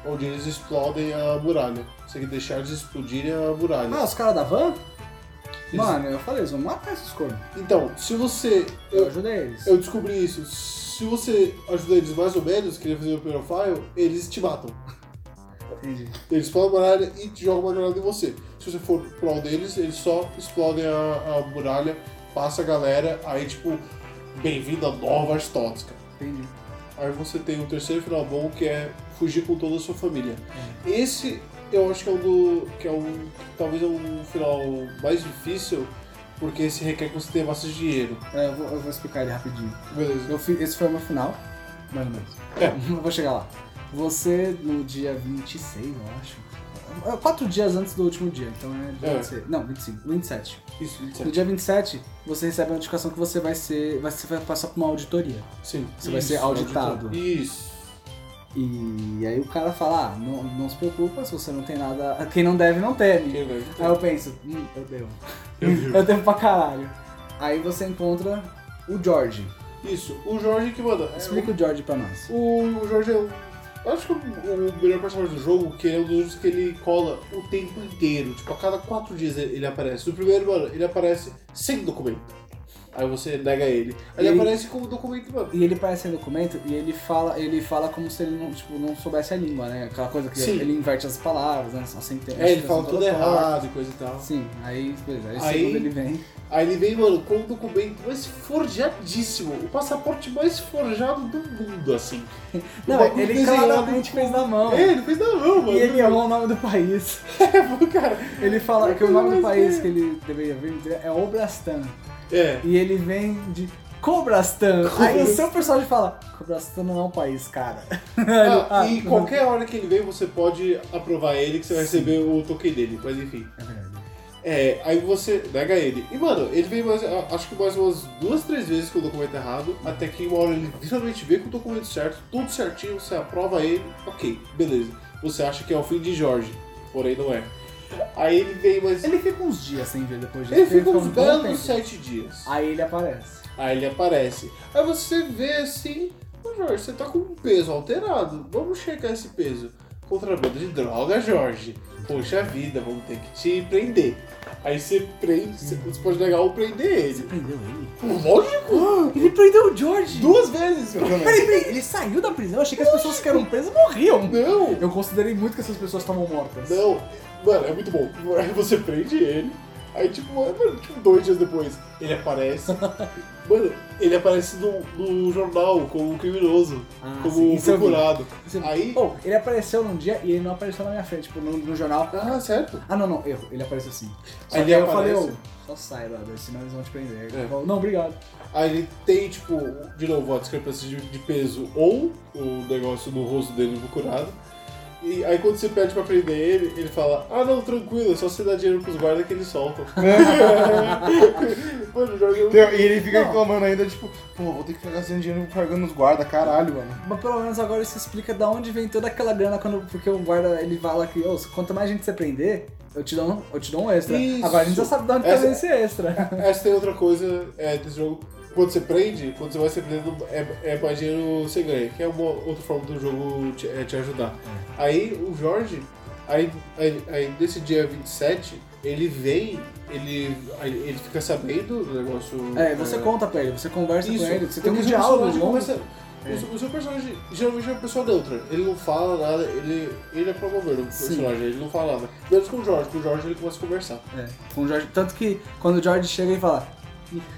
onde eles explodem a muralha. Você tem que deixar eles explodirem a muralha. Ah, os caras da van? Eles- Mano, eu falei, eles vão matar esses cornos. Então, se você. Eu Eu, ajudei eles. eu descobri isso. Se você ajuda eles mais ou menos, que ele fazer o primeiro file, eles te matam. Entendi. Eles explodem a muralha e jogam uma granada em você. Se você for prol deles, eles só explodem a, a muralha, passa a galera, aí tipo, bem-vindo a nova Stotska. Entendi. Aí você tem o terceiro final bom que é fugir com toda a sua família. Esse eu acho que é um do. que é um. talvez é um final mais difícil, porque esse requer que você tenha bastante dinheiro. É, eu, vou, eu vou explicar ele rapidinho. Beleza. Fiz, esse foi o meu final, mais ou menos. É. *laughs* Eu vou chegar lá. Você, no dia 26, eu acho. é, Quatro dias antes do último dia, então é dia É. 26. Não, 25, 27. Isso, No 27. dia 27, você recebe a notificação que você vai ser. Vai, você vai passar por uma auditoria. Sim. Você vai Isso, ser auditado. auditor. Isso. E aí o cara fala, ah, não, não se preocupa, se você não tem nada. *laughs* Quem não deve, não teme. Quem vai? Aí eu penso, hum, eu devo. eu devo *laughs* pra caralho. Aí você encontra o George. Isso. O Jorge que manda. Explica o George pra nós. O, o Jorge é um. Eu Acho que o, melhor personagem do jogo, que é um dos que ele cola o tempo inteiro. Tipo, a cada quatro dias ele aparece. No primeiro, mano, ele aparece sem documento. Aí você nega ele. Aí ele Ele- aparece com o documento, mano. E ele parece em documento e ele fala, ele fala como se ele não, tipo, não soubesse a língua, né? Aquela coisa que Sim. ele inverte as palavras, né? As sentenças. É, ele fala tudo errado e coisa e tal. Sim, aí, beleza. Aí, Aí- segundo ele vem. Aí ele vem, mano, com o documento mais forjadíssimo. O passaporte mais forjado do mundo, assim. *laughs* Não, ele claramente com- fez na mão. É, ele fez na mão, mano. E ele errou o nome do país. *laughs* cara. Ele fala É que o nome do país que ele deveria vir é Obrastan. É. E ele vem de Cobrastan. Aí o seu personagem fala, Cobrastan não é um país, cara. Ah, *laughs* e Ah, qualquer hora que ele vem, você pode aprovar ele que você vai receber o token dele. Mas enfim. É verdade. É, aí você nega ele. E mano, ele vem mais, acho que mais umas duas, três vezes com o documento errado, até que uma hora ele finalmente vê com o documento certo, tudo certinho, você aprova ele, ok, beleza. Você acha que é o fim de Jorge, porém não é. Aí ele vem mais. Ele fica uns dias sem ver depois disso. Ele fica uns um belos sete dias. Aí ele aparece. Aí ele aparece. Aí você vê assim, ô Jorge, você tá com um peso alterado. Vamos checar esse peso. Contrabando de droga, Jorge. Poxa vida, vamos ter que te prender. Aí você prende, você você pode negar ou prender Você ele. prendeu ele? Lógico! *gasps* Ele prendeu o George! Duas vezes! Peraí, peraí, ele saiu da prisão? Achei que as pessoas que eram presas morriam. Não! Eu considerei muito que essas pessoas estavam mortas. Não! Mano, é muito bom. Aí você prende ele. Aí, tipo, mano, tipo, dois dias depois, ele aparece. *laughs* Mano, ele aparece no, no jornal como criminoso, Ah, sim, como procurado. Você- Aí. Pô, ele apareceu num dia e ele não apareceu na minha frente, tipo, no, no jornal. Ah, certo. Ah, não, não, erro. Ele apareceu assim. Só Aí eu falei, aparece. ô, só sai, brother, senão eles vão te prender. É. falou, não, obrigado. Aí ele tem, tipo, de novo, a discrepância de, de peso ou o negócio no rosto dele procurado. E aí quando você pede pra prender ele, ele fala, ah não, tranquilo, é só você dar dinheiro pros guardas que eles soltam. *laughs* *laughs* mano, o Jorge é um- Então, E ele fica reclamando ainda, tipo, pô, vou ter que ficar gastando dinheiro pagando os guardas, caralho, mano. Mas pelo menos agora isso explica da onde vem toda aquela grana quando. Porque o guarda ele fala que, ô, quanto mais gente você prender, eu te dou um, eu te dou um extra. Isso. Agora a gente já sabe de onde tá Essa- vindo esse extra. *laughs* Essa tem outra coisa é, desse jogo. Quando você prende, quando você vai ser preso, é, é mais dinheiro você ganha, que é uma outra forma do jogo te, é te ajudar. Aí o Jorge, aí, aí, aí nesse dia 27, ele vem, ele, ele fica sabendo do negócio. É, você conta pra ele, você conversa Isso, com ele, você tem um diálogo começa- É. o, seu- o seu personagem geralmente é uma pessoa neutra. Ele não fala nada, ele, ele é pra governo, o personagem, ele não fala nada. Menos com o Jorge, com o Jorge ele começa a conversar. É, com o George. Tanto que quando o George chega ele fala,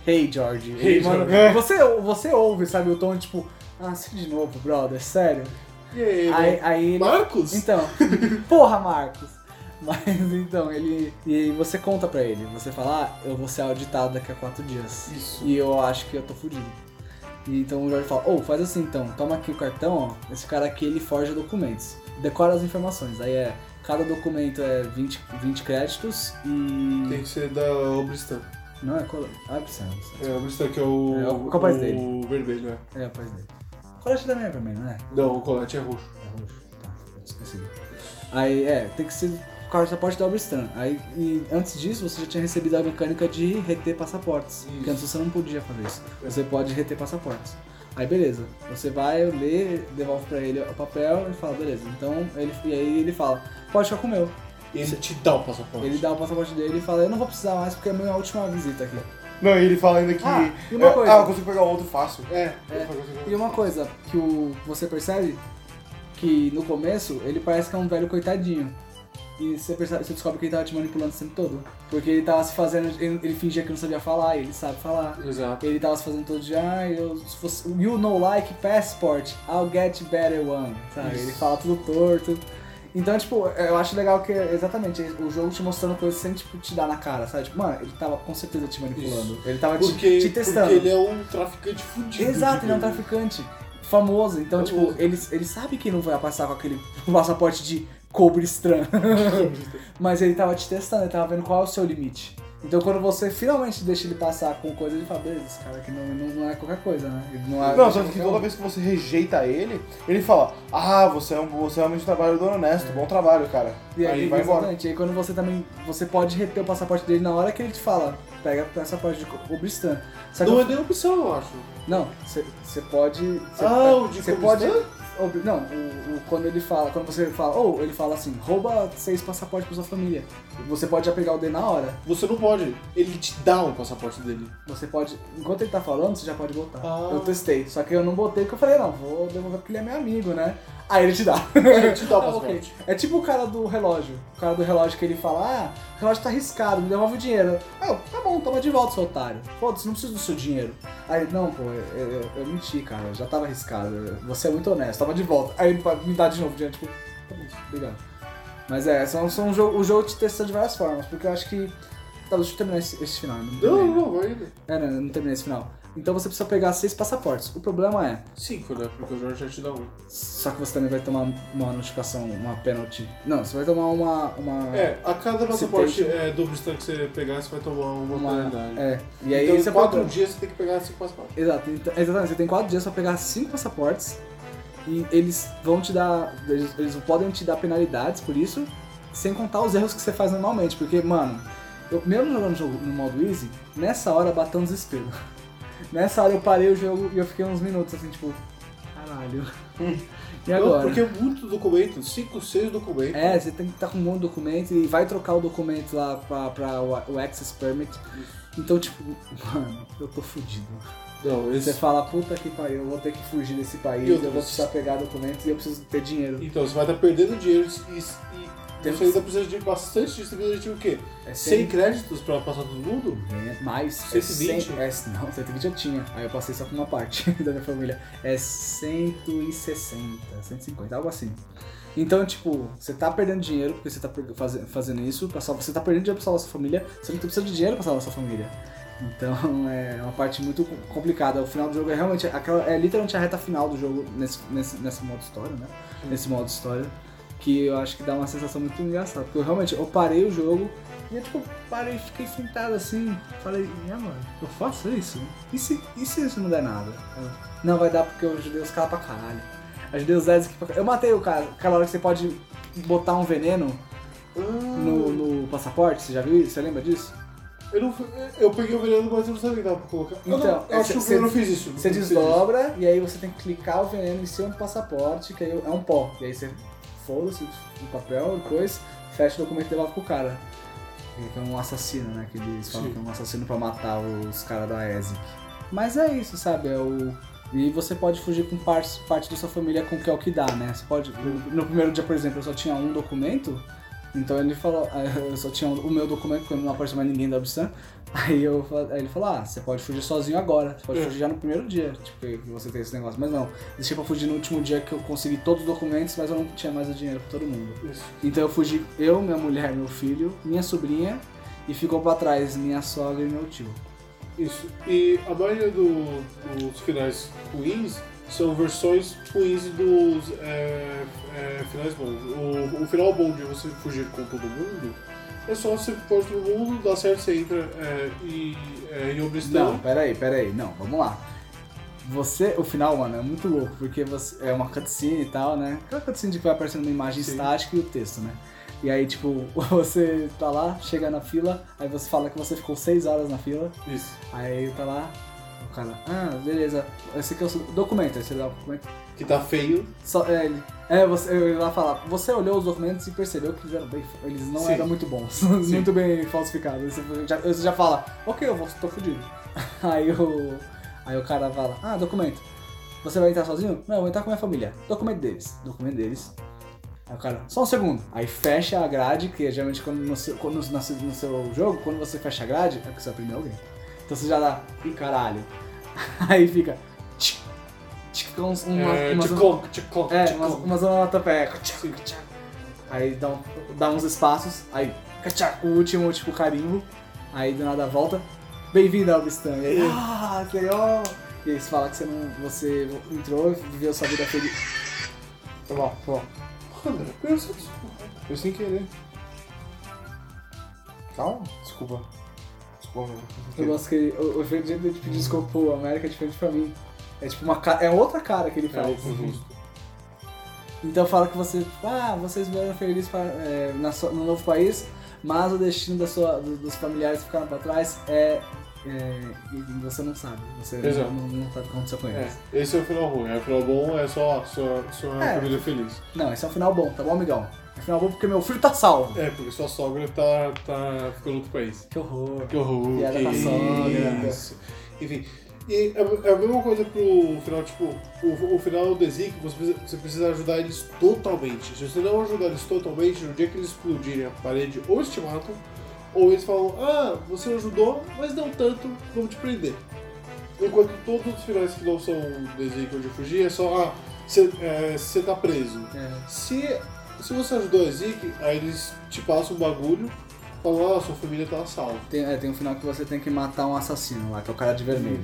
Hey George. Hey, Ele manda- George. você, você ouve, sabe, o tom tipo, ah, assim de novo, brother, sério. E aí, Aí, né? aí ele. Marcos? Então, *laughs* porra, Marcos. Mas então, ele. E você conta pra ele, você fala, ah, eu vou ser auditado daqui a quatro dias. Isso. E eu acho que eu tô fudido. E então o Jorge fala, ô, faz assim então, toma aqui o cartão, ó. Esse cara aqui ele forja documentos. Decora as informações. Aí é. Cada documento é 20, 20 créditos e. Tem que ser da Obristan. Não é colo... Ah, precisa. É, o Obristan que é o. É, o capaz o dele. vermelho, é. É, o pai dele. Colete também é vermelho, não é? Não, o colete é roxo. É roxo. Tá, esqueci. Aí, é, tem que ser o passaporte da Obristan. Aí, e antes disso, você já tinha recebido a mecânica de reter passaportes. Isso. Porque antes você não podia fazer isso. Você pode reter passaportes. Aí, beleza. Você vai, lê, devolve pra ele o papel e fala, beleza. Então, ele, e aí ele fala, pode ficar com o meu. E ele te dá o passaporte. Ele dá o passaporte dele e fala, eu não vou precisar mais porque é a minha última visita aqui. Não, e ele fala ainda que. Ah, e uma é, coisa. Ah, eu consigo pegar outro fácil. É, É. E uma coisa que o, você percebe que no começo ele parece que é um velho coitadinho. E você, percebe, você descobre que ele tava te manipulando o tempo todo. Porque ele tava se fazendo. Ele, ele fingia que não sabia falar, e ele sabe falar. Exato. Ele tava se fazendo todo dia, ah, eu, se fosse, you know like passport, I'll get better one. Sabe? Isso. Ele fala tudo torto. Então, tipo, eu acho legal que, exatamente, o jogo te mostrando coisas sem, tipo, te dar na cara, sabe? Tipo, mano, ele tava com certeza te manipulando. Ele tava te, Porque, te testando. porque ele é um traficante fudido. Exato, ele é um traficante famoso. Então, Famoso. tipo, ele, ele sabe que não vai passar com aquele *laughs* passaporte de cobre estranho. *laughs* Mas ele tava te testando, ele tava vendo qual é o seu limite. Então quando você finalmente deixa ele passar com coisa, ele fala, beleza, esse cara aqui não, não, não é qualquer coisa, né? Ele não é. Não, é só que toda um. vez que você rejeita ele, ele fala, ah, você é um, você é realmente um trabalhador honesto, bom trabalho, cara. E aí aí, vai embora. exatamente. E aí quando você também. Você pode reter o passaporte dele na hora que ele te fala, pega o passaporte de que Não é nem opção, eu acho. Não, você você pode. Cê, Ah, o de Você cobre pode. obri- Não, o, o- quando ele fala, quando você fala, ou ele fala assim, rouba seis passaportes pra sua família. Você pode já pegar o dele na hora. Você não pode. Ele te dá o passaporte dele. Você pode. Enquanto ele tá falando, você já pode botar. Ah. Eu testei. Só que eu não botei porque eu falei, não, vou devolver porque ele é meu amigo, né? Aí ele te dá. Ele te dá o *laughs* Ah, passaporte. ok. É tipo o cara do relógio. O cara do relógio que ele fala, ah, o relógio tá arriscado, me devolve o dinheiro. Ah, tá bom, toma de volta, seu otário. Foda-se, não preciso do seu dinheiro. Aí, não, pô, eu, eu, eu menti, cara, já tava arriscado. Você é muito honesto, de volta. Aí ele me dá de novo dinheiro, tipo, tá bom, obrigado. Mas é, são, são um jogo, o jogo te testa de várias formas, porque eu acho que. Tá, deixa eu terminar esse, esse final. Não, Não, terminei, não, né? não, vai ainda. É, não, eu não terminei esse final. Então você precisa pegar seis passaportes. O problema é, Cinco, né? Porque o Jorge já te dá um. só que você também vai tomar uma notificação, uma penalty. Não, você vai tomar uma. uma É, a cada passaporte tem é, Bristol que você pegar, você vai tomar uma, uma penalidade. é. E aí então, você quatro pode. dias você tem que pegar cinco passaportes. Exato, então- exatamente. Você tem quatro dias pra pegar cinco passaportes. E eles vão te dar. Eles, eles podem te dar penalidades por isso, sem contar os erros que você faz normalmente. Porque, mano, eu mesmo jogando no modo easy, nessa hora bateu um desespero. *laughs* Nessa hora eu parei o jogo e eu fiquei uns minutos assim, tipo, caralho. *laughs* E Não, agora? porque é muito documento, cinco, seis documentos. É, você tem que estar com um monte de documento e vai trocar o documento lá pra, pra o, o Access Permit. Então, tipo, *laughs* mano, eu tô fudido. Não, Você esse... fala, puta que pariu, eu vou ter que fugir desse país, eu outra, vou precisar pegar documentos e eu preciso ter dinheiro. Então, você vai estar perdendo dinheiro e, e você ainda precisa de bastante disso. Você precisa de o quê? É 100 créditos pra passar todo mundo? É, mais. 120? É 100, é, não, 120 eu tinha. Aí eu passei só com uma parte *laughs* da minha família. É 160, 150, algo assim. Então, tipo, você tá perdendo dinheiro porque você tá fazendo isso, você tá perdendo dinheiro pra salvar sua família, que tu precisa de dinheiro pra salvar sua família. Então *laughs* é uma parte muito complicada. O final do jogo é realmente. Aquela, é literalmente a reta final do jogo nesse, nesse, nesse modo história, né? Nesse modo história. Que eu acho que dá uma sensação muito engraçada. Porque eu realmente eu parei o jogo e eu tipo, parei, fiquei sentado assim, falei, é mano, eu faço isso? E se, e se isso não der nada? Eu, não vai dar porque eu ajudei os caras pra caralho. Ajudei os Zeds pra caralho. Eu matei o cara, aquela hora que você pode botar um veneno no, no passaporte, você já viu isso? Você lembra disso? Eu, não, eu peguei o veneno, mas eu não sabia que dava pra colocar. eu, Então, não, eu acho que eu não fiz isso. Você desdobra e aí você tem que clicar o veneno em cima do passaporte, que aí é um pó. E aí você foda-se o papel, depois fecha o documento e devolve pro cara. Que é um assassino, né? Que eles falam Sim. que é um assassino pra matar os caras da ESIC. Mas é isso, sabe? É o. E você pode fugir com parte, parte da sua família com o que é o que dá, né? Você pode. No primeiro dia, por exemplo, eu só tinha um documento. Então ele falou, eu só tinha o meu documento, porque não apareceu mais ninguém da Obstan. Aí, eu, aí ele falou, ah, você pode fugir sozinho agora, você pode É. fugir já no primeiro dia, tipo, que você tem esse negócio. Mas não, deixei pra fugir no último dia que eu consegui todos os documentos, mas eu não tinha mais o dinheiro pra todo mundo. Isso. Então eu fugi, eu, minha mulher, meu filho, minha sobrinha, e ficou pra trás minha sogra e meu tio. Isso. E a maioria do- dos finais ruins são versões ruins dos é, é, finais bons. O, o final bom de você fugir com todo mundo é só você pode todo mundo, dá certo, você entra é, e, é, em Obristão. Não, peraí, peraí, não, vamos lá. Você, o final, mano, é muito louco, porque você, é uma cutscene e tal, né? Aquela cutscene de que vai aparecendo uma imagem Sim. estática e o texto, né? E aí, tipo, *laughs* você tá lá, chega na fila, aí você fala que você ficou 6 horas na fila, Isso. aí tá lá, cara, ah, beleza, esse aqui é o seu documento, aí você dá o documento. Que tá feio. Só, é, ele, é, você, ia lá falar, você olhou os documentos e percebeu que eles eram bem, eles não Sim. eram muito bons, *laughs* muito bem falsificados. Você já, você já fala, ok, eu vou, tô fudido. *laughs* Aí o, aí o cara fala, ah, documento. Você vai entrar sozinho? Não, eu vou entrar com a minha família. Documento deles. Documento deles. Aí o cara, só um segundo. Aí fecha a grade, que é geralmente quando no seu, quando, no, seu- no seu jogo, quando você fecha a grade, é porque você vai prender alguém. Então você já dá, ih caralho. *laughs* Aí fica. Tchic, tchic, fica uns, uma, É, umas- tchicloc, é, tchicloc. umas, umas onomatopeias. Sim. Aí dá, um- dá uns espaços, aí o último, tipo, carimbo, aí do nada volta. Bem-vindo ao Bistan. E aí, ah, *laughs* senhor! E aí você fala que você não. Você entrou, viveu sua vida feliz. Foi bom, foi bom. Pensa Foi sem querer. Calma, desculpa. Eu gosto que ele, o, o jeito de pedir desculpa pro América é diferente pra mim. É tipo uma é outra cara que ele É faz. outro rosto. Então fala que você, ah, vocês vieram felizes é, na no novo país, mas o destino da sua, do- dos familiares ficaram pra trás é, é, e você não sabe, você não, não sabe o que aconteceu com É, esse é o final ruim. O final bom é só sua, sua É. família feliz. Não, esse é um final bom, tá bom, amigão? Final bom porque meu filho tá salvo. É, porque sua sogra tá, tá ficando no outro país. Que horror. Que horror, Piada que com a sogra. isso. Enfim, e é é a mesma coisa pro final, tipo, o, o final do Zeke, você precisa, você precisa ajudar eles totalmente. Se você não ajudar eles totalmente, no dia que eles explodirem a parede, ou eles te matam, ou eles falam, ah, você ajudou, mas não tanto, vamos te prender. Enquanto todos os finais que não são do Zeke onde fugir, é só, ah, você é, tá preso. É. Se, se você ajudou a Zeke, aí eles te passam um bagulho, falam, ah, sua família tá salva. Tem, é, tem um final que você tem que matar um assassino lá, que é o cara de vermelho.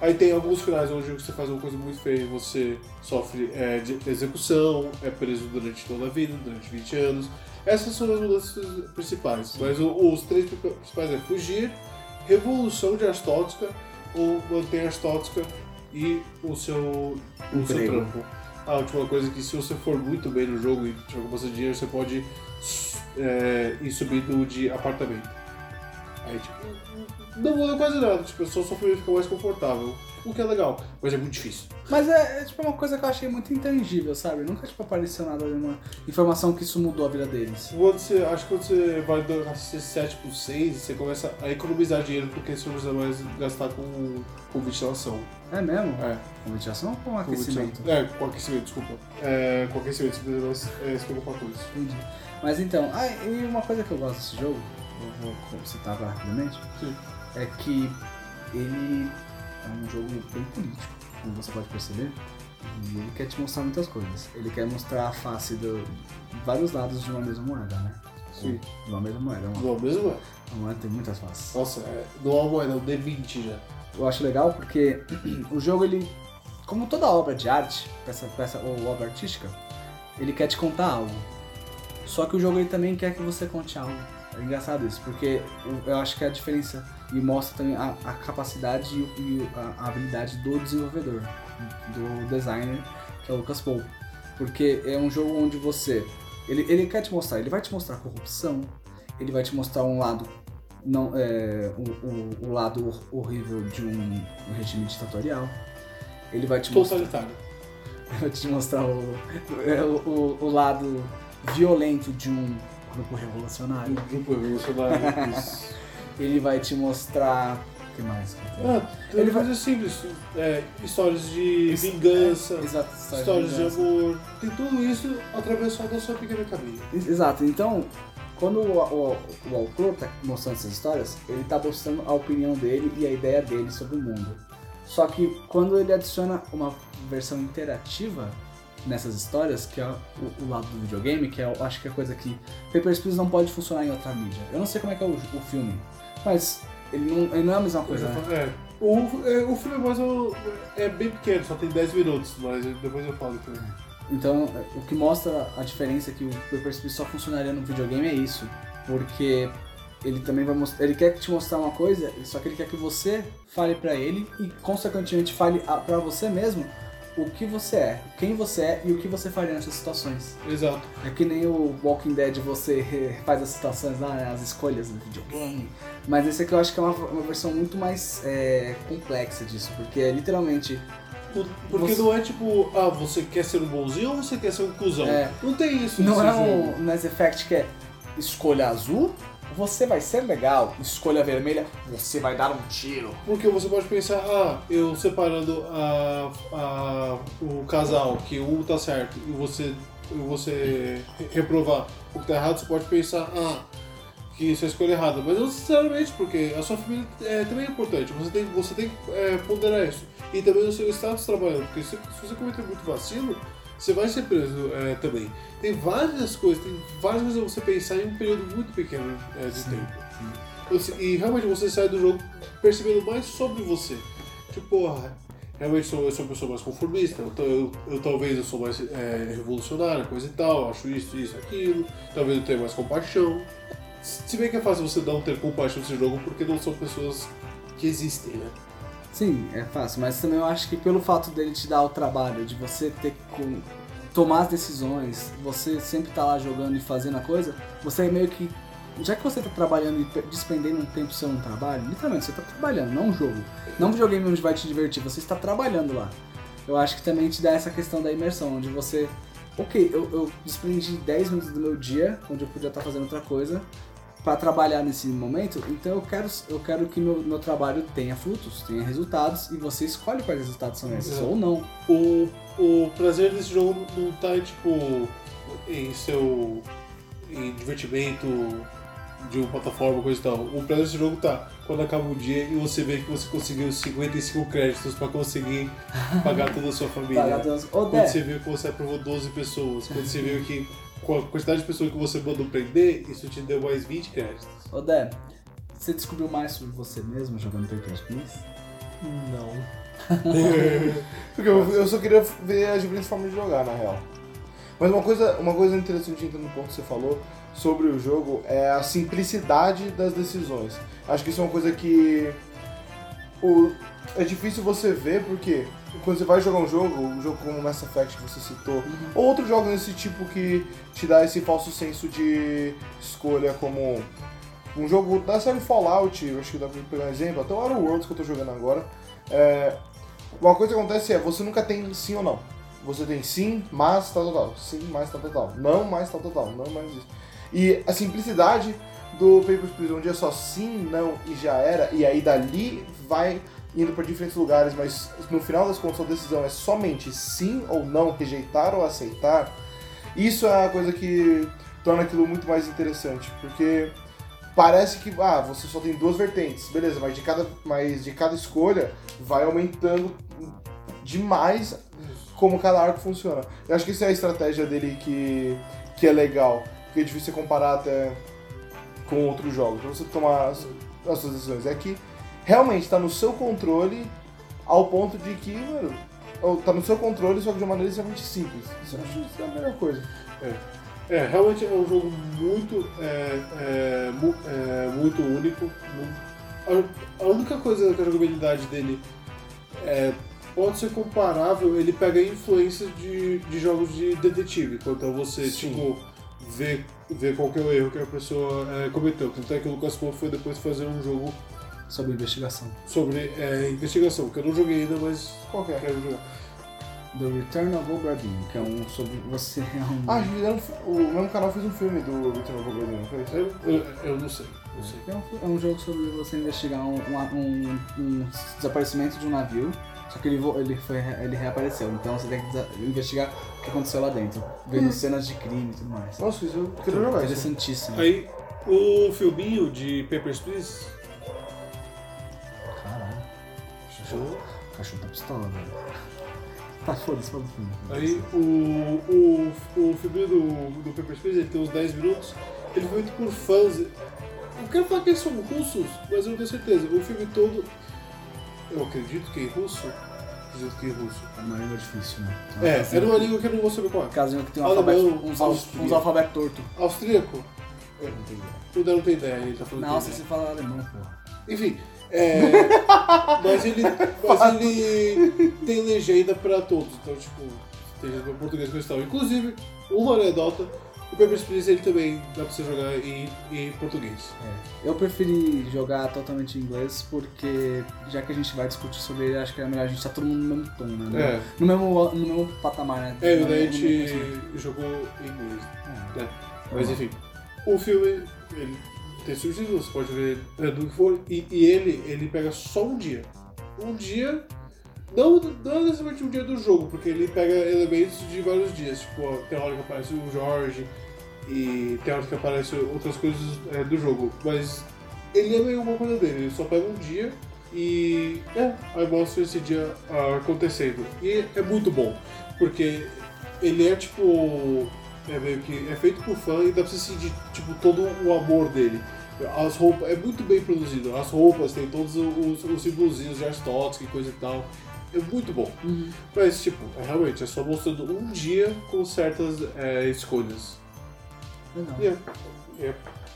Aí tem alguns finais onde você faz uma coisa muito feia e você sofre é, de execução, é preso durante toda a vida, durante 20 anos. Essas são as mudanças principais. Mas o- os três principais é fugir, revolução de Astótica ou manter Astótica e o seu, o seu trampo. A última coisa é que se você for muito bem no jogo e tiver bastante dinheiro, você pode é, ir subindo de apartamento. Aí, tipo, não muda quase nada, tipo, só sua família fica mais confortável. O que é legal, mas é muito difícil. Mas é, é, tipo uma coisa que eu achei muito intangível, sabe? Nunca tipo, apareceu nada, nenhuma informação que isso mudou a vida deles. Quando você, acho que quando você vai do- assistir 7 por 6, você começa a economizar dinheiro porque você não precisa mais gastar com, com ventilação. É mesmo? É, Com ventilação ou com com aquecimento? ventilação. É, com aquecimento, desculpa. É, com aquecimento, você precisa é, se preocupar com isso. Entendi. Mas então, ah, e uma coisa que eu gosto desse jogo, eu vou citar rapidamente, Sim. é que ele é um jogo bem político, como você pode perceber. E ele quer te mostrar muitas coisas. Ele quer mostrar a face do vários lados de uma mesma moeda, né? Sim. De uma mesma moeda. Uma, Não, mesmo é. uma moeda tem muitas faces. Nossa, é, é uma moeda, um D20 já. Eu acho legal porque *clears throat* o jogo, ele, como toda obra de arte, peça, peça, ou obra artística, ele quer te contar algo. Só que o jogo ele também quer que você conte algo. É engraçado isso, porque o- eu acho que é a diferença e mostra também a, a capacidade e, e a, a habilidade do desenvolvedor, do designer, que é o Lucas Paul. Porque é um jogo onde você. Ele, ele quer te mostrar, ele vai te mostrar corrupção, ele vai te mostrar um lado não é, o, o, o lado horrível de um, um regime ditatorial. Ele vai te mostrar, Totalitário. *laughs* vai te mostrar o, é, o, o, o lado violento de um grupo revolucionário. Grupo revolucionário. Ele vai te mostrar. O que mais? Ah, Ele vai- simples. É, histórias de vingança, Exato, histórias de vingança. amor. Tem tudo isso atravessado da sua pequena caminho. Exato, então, quando o, o, o autor tá mostrando essas histórias, ele tá mostrando a opinião dele e a ideia dele sobre o mundo. Só que quando ele adiciona uma versão interativa nessas histórias, que é o, o lado do videogame, que é, eu acho que é a coisa que Papers, Please não pode funcionar em outra mídia. Eu não sei como é que é o, o filme, mas ele não, ele não é a mesma coisa, né? É. O, é, o filme é, mais é bem pequeno, só tem 10 minutos, mas depois eu falo também. Então, o que mostra a diferença que o Papers, Please só funcionaria no videogame é isso. Porque ele também vai mostrar. Ele quer te mostrar uma coisa, só que ele quer que você fale pra ele e, consequentemente, fale a- pra você mesmo o que você é, quem você é e o que você faria nessas situações. Exato. É que nem o Walking Dead, você *laughs* faz as situações lá, né, as escolhas do videogame. Mas esse aqui eu acho que é uma, uma versão muito mais é, complexa disso, porque é literalmente. Por- Porque Você- não é tipo, ah, você quer ser um bonzinho ou você quer ser um cuzão? É. Não tem isso Não é jogo. um Mass Effect que é escolha azul, você vai ser legal. Escolha vermelha, você vai dar um tiro. Porque você pode pensar, ah, eu separando a, a, o casal, que um tá certo, e você, você re- reprovar o que tá errado, você pode pensar, ah, que isso é escolha errada. Mas não sinceramente, porque a sua família é, também é importante. Você tem, você tem que é, ponderar isso. E também o seu status trabalhando. Porque se, se você cometer muito vacilo, você vai ser preso é, também. Tem várias coisas, tem várias coisas pra você pensar em um período muito pequeno é, de tempo. Assim, E realmente você sai do jogo percebendo mais sobre você. Tipo, porra, realmente sou, eu sou uma pessoa mais conformista, então eu, eu talvez eu sou mais é, revolucionária, coisa e tal, acho isso, isso, aquilo, talvez eu tenha mais compaixão. Se bem que é fácil você não ter compaixão nesse jogo porque não são pessoas que existem, né? Sim, é fácil, mas também eu acho que pelo fato dele te dar o trabalho, de você ter que com- tomar as decisões, você sempre tá lá jogando e fazendo a coisa, você é meio que. Já que você tá trabalhando e pe- despendendo um tempo seu no trabalho, literalmente, você tá trabalhando, não um jogo. Não um videogame onde vai te divertir, você está trabalhando lá. Eu acho que também te dá essa questão da imersão, onde você. Ok, eu, eu desprendi 10 minutos do meu dia, onde eu podia estar fazendo outra coisa, para trabalhar nesse momento, então eu quero, eu quero que meu, meu trabalho tenha frutos, tenha resultados, e você escolhe quais resultados são esses, ou não. O, o prazer desse jogo não tá, tipo, em seu em divertimento de uma plataforma, coisa e tal. O prazer desse jogo tá quando acaba o dia e você vê que você conseguiu 55 créditos pra conseguir pagar toda a sua *laughs* família. Ô, Quando Dé, você viu que você aprovou 12 pessoas, quando você viu que com a quantidade de pessoas que você mandou prender, isso te deu mais 20 créditos. ô, Dé, você descobriu mais sobre você mesmo jogando Papers, Please? Não. *laughs* Porque eu, eu só queria ver as diferentes formas de jogar, na real. Mas uma coisa, uma coisa interessante, entrando no ponto que você falou sobre o jogo, é a simplicidade das decisões. Acho que isso é uma coisa que o, é difícil você ver, porque quando você vai jogar um jogo, um jogo como Mass Effect que você citou, ou outros jogos desse tipo que te dá esse falso senso de escolha, como um jogo da série Fallout, eu acho que dá pra pegar um exemplo, até o Outer Worlds que eu tô jogando agora, é, uma coisa que acontece é, você nunca tem sim ou não. Você tem sim, mas tal, tal, tal. Sim, mas tal, tal, tal. Não, mas tal, tal, tal. Não, mais isso. E a simplicidade do Papers, Please, onde é só sim, não e já era, e aí dali vai indo para diferentes lugares, mas no final das contas a decisão é somente sim ou não, rejeitar ou aceitar, isso é a coisa que torna aquilo muito mais interessante, porque parece que ah, você só tem duas vertentes, beleza, mas de cada, mas de cada escolha vai aumentando demais como cada arco funciona. Eu acho que isso é a estratégia dele que, que é legal, que é difícil você comparar até com outros jogos, pra você tomar as, as suas decisões. É que realmente está no seu controle ao ponto de que, mano, tá no seu controle, só que de uma maneira extremamente simples. Isso eu acho isso é a melhor coisa. É, realmente é um jogo muito, é, é, mu- é, muito único. A, a única coisa que a jogabilidade dele é, pode ser comparável, ele pega influências de, de jogos de detetive. Então você, Sim. tipo, vê, vê qual que é o erro que a pessoa é, cometeu. Tanto é que o Lucas Ponto foi depois fazer um jogo Sobre investigação. sobre é, investigação, que eu não joguei ainda, mas Qual que é? quero jogar. The Return of Obradin, que é um sobre você é um... Ah, fizeram, o mesmo canal fez um filme do Return of Obradin, não fez? Eu, eu, eu não sei, não sei. É um, é um jogo sobre você investigar um, um- um desaparecimento de um navio, só que ele, vo- ele, foi, ele reapareceu, então você tem que investigar o que aconteceu lá dentro, vendo cenas de crime e tudo mais. Nossa, isso eu queria jogar isso. Interessantíssimo. Aí, o filminho de Papers, Please Cachorro, cachorro tá pistola, velho. Tá foda-se, foda o filme. Aí o, o, o filme do, do Papers, Please ele tem uns 10 minutos. Ele foi feito por fãs. Eu quero falar que eles são russos, mas eu não tenho certeza. O filme todo. Eu acredito que é em russo. Acredito que é em russo. É uma língua difícil, né? É, é numa língua que eu não vou saber qual é. Casinha que tem um alfabeto, uns, uns alfabetos tortos. Austríaco? Eu não tenho ideia. O Dan não tem ideia, ele tá falando Áustria tem você fala alemão, porra. Enfim, é, *laughs* mas ele, mas ele tem legenda pra todos, então tipo, tem legenda pra português e tal. Inclusive, uma anedota, o Papers, Please ele também dá pra você jogar em, em português. É. Eu preferi jogar totalmente em inglês porque, já que a gente vai discutir sobre ele, acho que é melhor a gente estar todo mundo no mesmo tom, né? É. No, mesmo, no mesmo patamar, né? É, e daí a gente jogou em inglês. É. né? Mas enfim, o filme, ele tem subtítulos, você pode ver é, do que for, e, e ele, ele pega só um dia. Um dia, não, não necessariamente um dia do jogo, porque ele pega elementos de vários dias, tipo, ó, tem hora que aparece o Jorge, e tem hora que aparece outras coisas é, do jogo, mas ele é meio uma coisa dele, ele só pega um dia e é, aí mostra esse dia ah, acontecendo. E é muito bom, porque ele é tipo. É meio que. É feito por fã e dá pra você sentir tipo, todo o amor dele. As roupas. É muito bem produzido. As roupas tem todos os, os símbolozinhos de Aristotle e coisa e tal. É muito bom. Mas, tipo, é, realmente, é só mostrando um dia com certas é, escolhas. Legal. E é, é,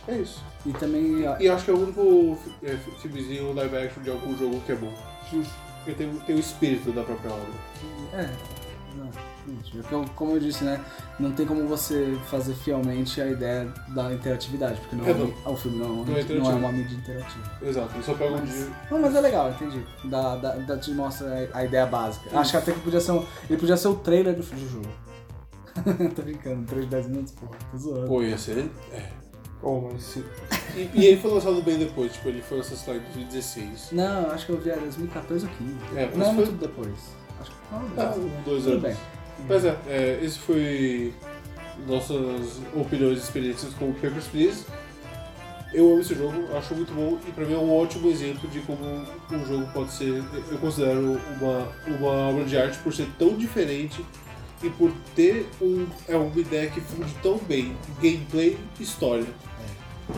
é isso. E também. E acho que é o único é, fi- filmezinho live action de algum jogo que é bom. Porque tem, tem o espírito da própria obra. É. Não, eu- como eu disse, né? Não tem como você fazer fielmente a ideia da interatividade, porque não É, é, não. o filme não, Não é não, é interativo. uma mídia interativa. Exato, ele só pega um dia. Não, mas é legal, entendi. Da, da, da- te mostra a, ideia básica. Acho que até que podia ser um, ele podia ser o trailer do, do jogo. *laughs* tô brincando, 3 de 10 minutos, porra, tô zoando. Pô, ia ser. É. Oh, mas se... E, e ele foi lançado bem depois, tipo, ele foi lançado em 2016. Não, acho que eu vi em 2014 ou 15. É, mas não é foi- muito depois. Acho que não, Ah, um, dois Tudo anos. bem. Mas é, é, esse foi nossas opiniões e experiências com o Papers, Please. Eu amo esse jogo, acho muito bom e pra mim é um ótimo exemplo de como um jogo pode ser, eu considero uma, uma obra de arte por ser tão diferente e por ter um, é uma ideia que funde tão bem gameplay e história.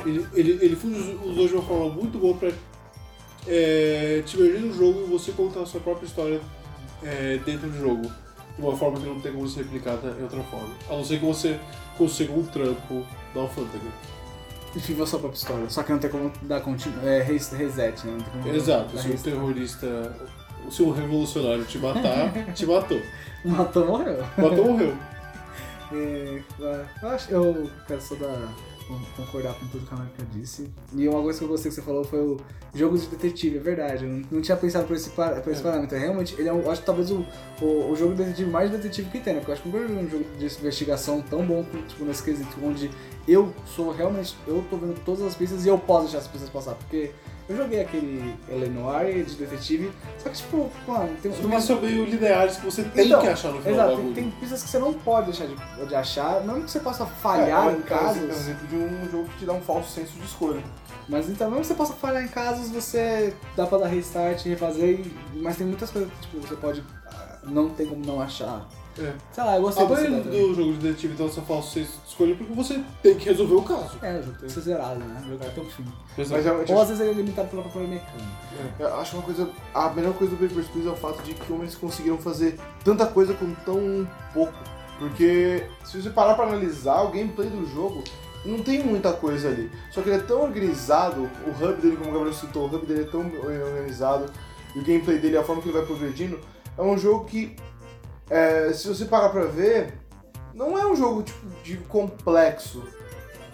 Ele, ele, ele funde os dois de uma forma muito boa pra é, te imergir no jogo e você contar a sua própria história é, dentro do jogo. De uma forma que não tem como ser replicada em outra forma. A não ser que você consiga um trampo na alfândega. E viva a sua própria história. Só que não tem como dar continu... é, res- reset, né? Não tem como Exato, se um terrorista, se um revolucionário te matar, *laughs* te matou. Matou, morreu. Matou, morreu. *laughs* É, eu acho eu quero só dar, concordar com tudo que a Marca disse. E uma coisa que eu gostei que você falou foi o jogo de detetive, é verdade. Eu não, tinha pensado por esse, par- por esse É. parâmetro. Realmente, ele é, um, eu acho que talvez o, o, o jogo de detetive mais detetive que tem, né? Porque eu acho que nunca vi um jogo de investigação tão bom tipo, nesse quesito, onde eu sou realmente. Eu tô vendo todas as pistas e eu posso deixar as pistas passar. Porque eu joguei aquele Eleanor de detetive, só que tipo, mano, tem Mas uma são meio lineares que você tem Então, que achar no final Exato, tem, tem pistas que você não pode deixar de, de achar, não que você possa falhar é, em é, casos, É um exemplo de um jogo que te dá um falso senso de escolha. mas então mesmo que você possa falhar em casos, você dá pra dar restart refazer, mas tem muitas coisas que tipo, você pode, ah, não tem como não achar. É. Sei lá, eu gostei A maioria do jogo de detetive então você fala você escolhe porque você tem que resolver o caso. É, o jogo tem que ser zerado, né? O jogo tem um fim. Mas realmente, Ou às vezes ele é limitado pela própria mecânica. eu acho uma coisa. A melhor coisa do Papers, Please é o fato de que como eles conseguiram fazer tanta coisa com tão pouco. Porque se você parar pra analisar o gameplay do jogo, não tem muita coisa ali. Só que ele é tão organizado, o hub dele, como o Gabriel citou, o hub dele é tão organizado, e o gameplay dele, a forma que ele vai progredindo, é um jogo que, é, se você parar pra ver, não é um jogo tipo, de complexo.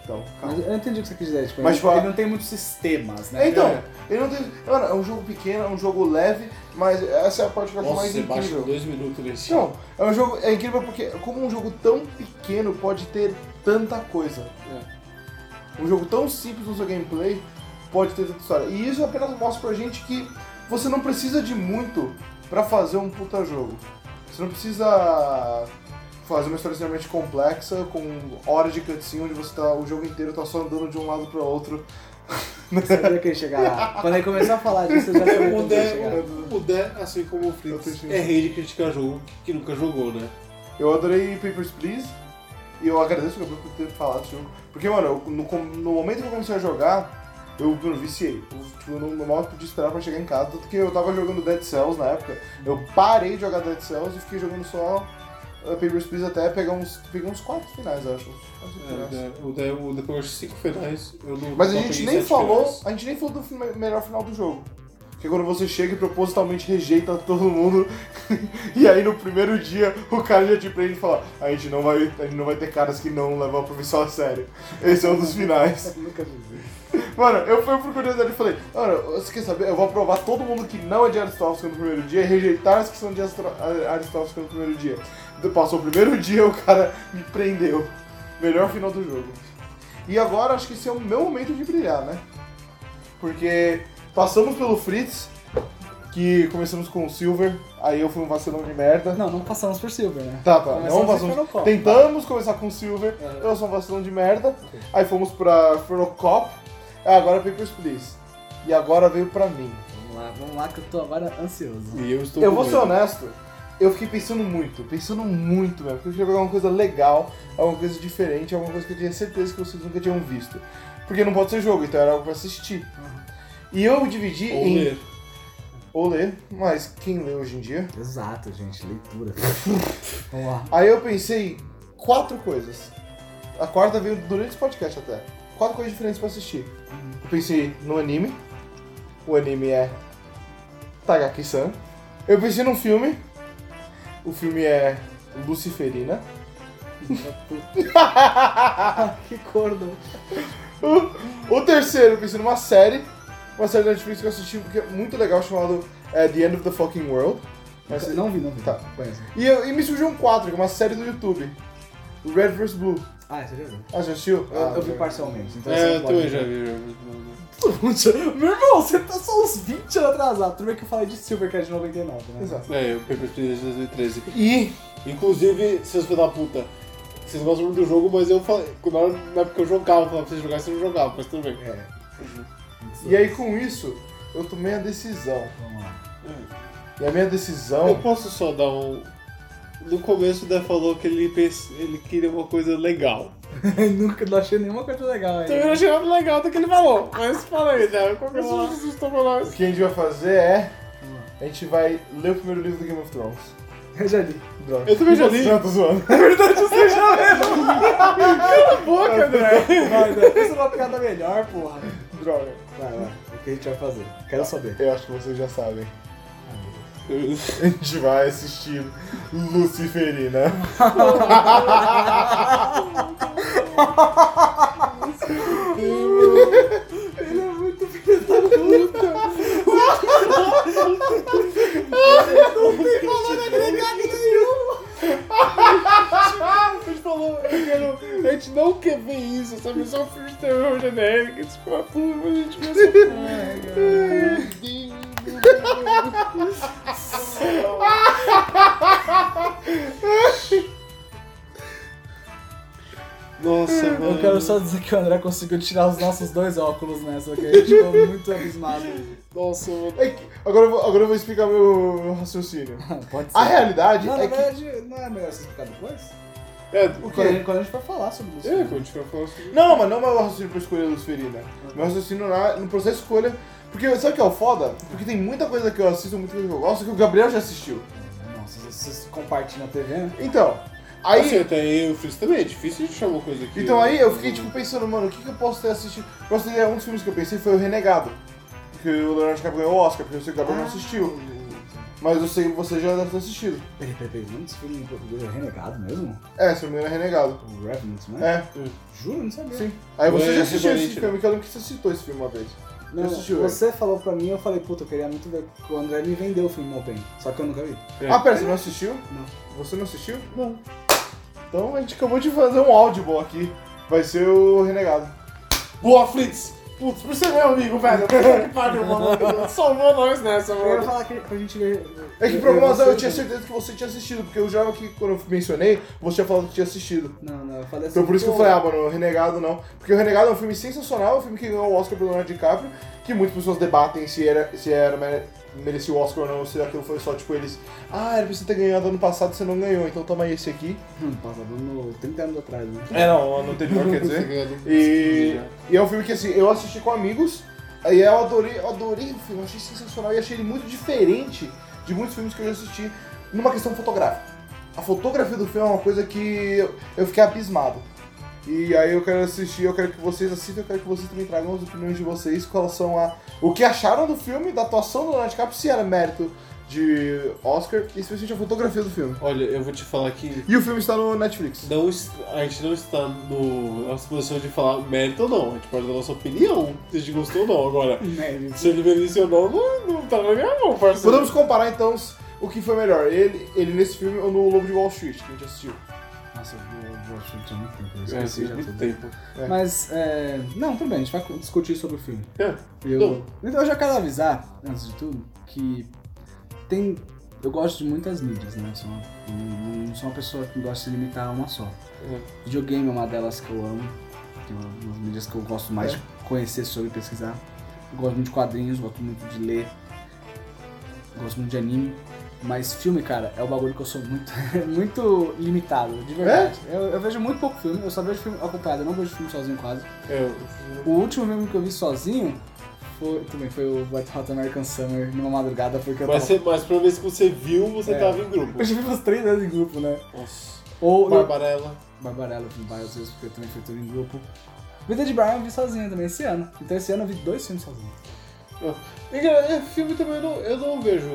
Então, calma. Mas eu entendi o que você quis dizer, tipo, Mas, ele, tipo, a- ele não tem muitos sistemas, né? É, então, É. ele não tem. Mano, é um jogo pequeno, é um jogo leve, mas essa é a parte que eu acho Nossa, mais você baixa em incrível. dois minutos nesse Não, é um jogo. É incrível porque como um jogo tão pequeno pode ter tanta coisa. Um jogo tão simples no seu gameplay pode ter tanta história. E isso apenas mostra pra gente que você não precisa de muito pra fazer um puta jogo. Você não precisa fazer uma história extremamente complexa, com horas de cutscene onde você tá. O jogo inteiro tá só andando de um lado pro outro. *laughs* Você sabia que ele ia chegar lá. Quando ele começou a falar disso, eu já sabia que O chegar. o- Dé, assim como o Fritz, é rei de criticar jogo que nunca jogou, né? Eu adorei Papers, Please. E eu agradeço o Gabriel por ter falado desse jogo. Porque, mano, eu- no, no momento que eu comecei a jogar, eu, eu viciei. Eu, tipo, eu não, mal podia esperar pra chegar em casa. Tanto que eu tava jogando Dead Cells na época. Eu parei de jogar Dead Cells e fiquei jogando só uh, Papers, Please até pegar uns, peguei uns quatro finais, eu acho. Uns quatro É, o. Dé, o depois de cinco finais, eu não Mas a gente nem falou, finais. a gente nem falou do melhor final do jogo. Que é quando você chega e propositalmente rejeita todo mundo. *laughs* e aí no primeiro dia o cara já te prende e fala, a gente não vai, a gente não vai ter caras que não levam a profissão a sério. Esse é um dos finais. *laughs* Nunca vi. Mano, eu fui por curiosidade e falei, mano, você quer saber? Eu vou aprovar todo mundo que não é de Aristóteles no primeiro dia e rejeitar os que são de Aristóteles no primeiro dia. Passou o primeiro *laughs* dia, o cara me prendeu. Melhor final do jogo. E agora acho que esse é o meu momento de brilhar, né? Porque passamos pelo Fritz, que começamos com o Silver, aí eu fui um vacilão de merda. Não, não passamos por Silver, né? Tá, tá. Começamos Não passamos. Tentamos começar com o Silver, Uhum. eu sou um vacilão de merda. Aí fomos pra Chronocop, aí agora Papers, Please. E agora veio pra mim. Vamos lá, vamos lá que eu tô agora ansioso. E eu estou Eu vou ser medo. honesto, eu fiquei pensando muito, pensando muito mesmo, porque eu queria pegar uma coisa legal, alguma coisa diferente, alguma coisa que eu tinha certeza que vocês nunca tinham visto. Porque não pode ser jogo, então era algo pra assistir. E eu dividi Ou em. ler. Ou ler, mas quem lê hoje em dia? Exato, gente, leitura. Vamos *laughs* lá. Aí eu pensei quatro coisas. A quarta veio durante esse podcast até. Quatro coisas diferentes pra assistir. Eu pensei no anime. O anime é Tagaki-san. Eu pensei num filme. O filme é Luciferina. *laughs* que corno. O terceiro, eu pensei numa série. Uma série da Netflix que eu assisti que é muito legal, chamado é, The End of the Fucking World. Mas- Não vi, não vi. Tá. Conheço. E, eu- e me surgiu um quadro, que é uma série do YouTube. Red vs Blue. Ah, você já viu? Ah, já assistiu? Eu, Ah, eu vi já. parcialmente. Então É, você eu não pode também já vi. já vi. Meu irmão, você tá só uns 20 anos atrasado. Tudo bem que eu falei de Silver, que é de 99, né? Exato. É, eu Paper Please de 2013. E Inclusive, seus filhos da puta, vocês gostam muito do jogo, mas eu falei, na hora- na época que eu jogava, eu falava pra vocês jogarem, vocês não jogavam, mas tudo bem. É. E aí com isso, eu tomei a decisão. Vamos lá. E a minha Eu decisão. posso só dar um. No começo o Dé falou que ele, pens- ele queria uma coisa legal. *laughs* Nunca não achei nenhuma coisa legal Então eu aí. achei nada legal do que ele falou. Mas fala aí, Dé, qual que é a sugestão pra O que a gente vai fazer é. A gente vai ler o primeiro livro do Game of Thrones. Eu já li. Droga. Eu também já li. Não, tô zoando. Na verdade, você já leu. *laughs* Boca, André! Vai, André, pensa numa piada melhor, porra. Droga. Vai, vai. O que a gente vai fazer? Quero saber. Eu acho que vocês já sabem. A gente vai assistir Luciferina. Ele é muito filho da puta. Não tem valor agregado nenhum. A gente falou. A gente não quer ver isso, sabe? Só um filme de terror genérico. Puro, a gente vai Nossa, mano. Eu quero só dizer que o André conseguiu tirar os nossos dois óculos nessa, que a gente ficou muito abismado. Nossa, mano. É que- Agora eu, vou, agora eu vou explicar meu raciocínio. *laughs* Pode ser. A realidade Não, na é que. verdade, não é melhor você explicar depois? É, O Quando a quê? gente, quando a gente for falar sobre isso. é, quando a gente vai falar sobre. Não, mas não é meu raciocínio pra escolher Luciferina. Meu raciocínio na- no processo de escolha. Porque sabe o que é o foda? Porque tem muita coisa que eu assisto, muita coisa que eu gosto, que o Gabriel já assistiu. Nossa, vocês compartilham a TV, né? Então, aí. Assim, até eu fiz também, é difícil de chamar uma coisa aqui. Então aí eu fiquei tipo pensando, mano, o que, que eu posso ter assistido? Você ter ideia, um dos filmes que eu pensei foi o Renegado. Porque o Leonardo DiCaprio ganhou o Oscar, porque eu sei que o Gabriel não assistiu. Mas eu sei que você já deve ter assistido. Peraí, peraí, peraí. Não, esse filme em português é renegado mesmo? É, se não me engano é Renegado. O Revenant, né? É, Juro, não sabia. sim. Aí você É, já assistiu esse filme, que eu lembro que você citou esse filme uma vez. Não, você falou pra mim, eu falei, puta, eu queria muito ver. O André me vendeu o filme Open, só que eu nunca vi. É. Ah, pera, você não assistiu? Não. Você não assistiu? Não. Então a gente acabou de fazer um áudio aqui. Vai ser o Renegado. Boa, Flitz! Putz, por ser meu amigo, velho. Puta que pariu, mano. Salvou nós nessa, Eu ia mano. falar que pra gente ver. É que por alguma razão eu tinha certeza que você tinha assistido, porque eu já que quando eu mencionei, você tinha falado que tinha assistido. Não, não, eu falei assim. Então por isso que eu falei, ah, mano, o Renegado não. Porque o Renegado é um filme sensacional, é um filme que ganhou o Oscar pelo Leonardo DiCaprio, que muitas pessoas debatem se era, se era merecia o Oscar ou não, se aquilo foi só tipo eles, ah, era pra você ter ganhado ano passado e você não ganhou, então toma esse aqui. Passado no 30 anos atrás, né? É, não, ano anterior, quer dizer. *laughs* E, e é um filme que assim, eu assisti com amigos, aí eu adorei, eu adorei o filme, achei sensacional e achei ele muito diferente de muitos filmes que eu já assisti numa questão fotográfica. A fotografia do filme é uma coisa que eu, eu fiquei abismado. E aí eu quero assistir, eu quero que vocês assistam, eu quero que vocês também tragam as opiniões de vocês com relação a o que acharam do filme, da atuação do Leonardo DiCaprio, se era mérito de Oscar, e especialmente a fotografia do filme. Olha, eu vou te falar que E o filme está no Netflix. não, a gente não está no, na posição de falar mérito ou não. A gente pode dar a nossa opinião, se a gente gostou ou não. Agora, *laughs* Né, se ele merecia ou não, não, não tá na minha mão, parceiro. Podemos comparar então o que foi melhor, ele, ele nesse filme ou no Lobo de Wall Street, que a gente assistiu. Nossa, eu achar que muito tempo. Eu É, esqueci faz já muito tudo. tempo. É. Mas, é... Não, tudo bem, a gente vai discutir sobre o filme. É. Eu... Então eu já quero avisar, antes de tudo, que tem. Eu gosto de muitas mídias, né? Eu sou uma- não não sou uma pessoa que gosta de se limitar a uma só. É. Videogame é uma delas que eu amo. Tem umas mídias que eu gosto mais É. de conhecer sobre pesquisar. Eu gosto muito de quadrinhos, gosto muito de ler. Gosto muito de anime. Mas filme, cara, é o bagulho que eu sou muito, *laughs* muito limitado, de verdade. Eu, eu vejo muito pouco filme, eu só vejo filme acompanhado, eu não vejo filme sozinho quase. É, O último filme que eu vi sozinho foi, também foi o White Hot American Summer numa madrugada, porque eu mas, tava... você, mas pra vez que você viu, você É. tava em grupo. Eu já vi umas três vezes em grupo, né? Nossa. Ou eu- Barbarella. Barbarella eu vi várias vezes, porque eu também fui tudo em grupo. Vida de Brian eu vi sozinho também esse ano. Então esse ano eu vi dois filmes sozinho. É, é, filme também eu não, eu não vejo.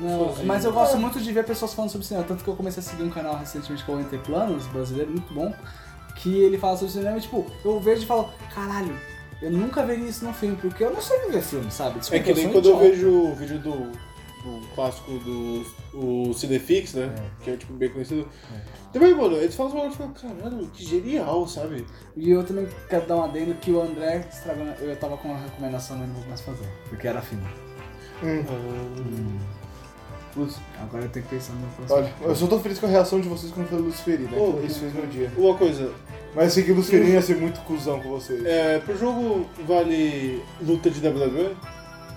Não, Sozinho. mas eu gosto É. muito de ver pessoas falando sobre cinema. Tanto que eu comecei a seguir um canal recentemente que é o Entre Planos, brasileiro, muito bom. Que ele fala sobre cinema e, tipo, eu vejo e falo, caralho, eu nunca veria isso num filme, porque eu não sei ver filme, sabe? Desculpa, É que nem quando eu idiota. vejo o vídeo do, do clássico do o Cinefix, né? Que é tipo bem conhecido. Também, mano, eles falam uma falam, caralho, que genial, sabe? E eu também quero dar um adendo que o André estragou. Eu tava com uma recomendação, mas não vou mais fazer. Porque era filme. Hum. Agora eu tenho que pensar no meu próximo. Olha, eu só tô feliz com a reação de vocês quando foi Luciferina. Ô, né? Isso fez meu dia. Uma coisa, Mas eu sei que Luciferina ia ser muito cuzão com vocês. é, pro jogo vale luta de WWE?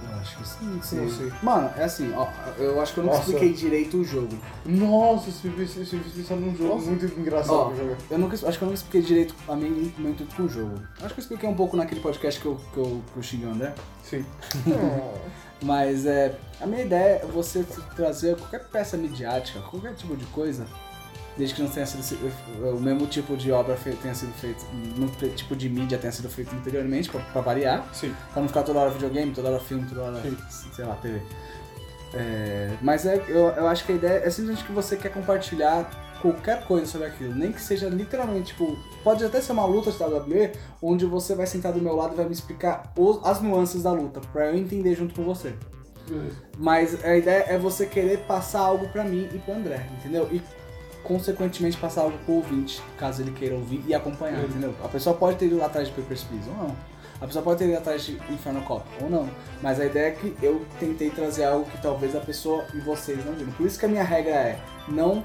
Eu acho que sim, sim. Não sei. Mano, é assim, ó, eu acho que eu não Nossa. expliquei direito o jogo. Nossa, esse filme pensar num jogo Nossa. muito engraçado Ó, pra jogar. eu nunca, acho que eu não expliquei direito a minha intuito com o jogo. Acho que eu expliquei um pouco naquele podcast que eu, que eu, que eu xinguei o André. Sim. *laughs* Mas é, a minha ideia é você trazer qualquer peça midiática, qualquer tipo de coisa, desde que não tenha sido o mesmo tipo de obra tenha sido feito, no tipo de mídia tenha sido feito anteriormente, pra, pra variar, Sim. pra não ficar toda hora videogame, toda hora filme, toda hora, Sim. sei lá, TV. É, mas é, eu, eu acho que a ideia é simplesmente que você quer compartilhar qualquer coisa sobre aquilo, nem que seja literalmente, tipo, pode até ser uma luta de WWE, onde você vai sentar do meu lado e vai me explicar os- as nuances da luta, pra eu entender junto com você. Mas a ideia é você querer passar algo pra mim e pro André, entendeu? E consequentemente passar algo pro ouvinte, caso ele queira ouvir e acompanhar, entendeu? A pessoa pode ter ido atrás de Papers, Please ou não. A pessoa pode ter ido atrás de Inferno Cop ou não. Mas a ideia é que eu tentei trazer algo que talvez a pessoa e vocês não viram. Por isso que a minha regra é não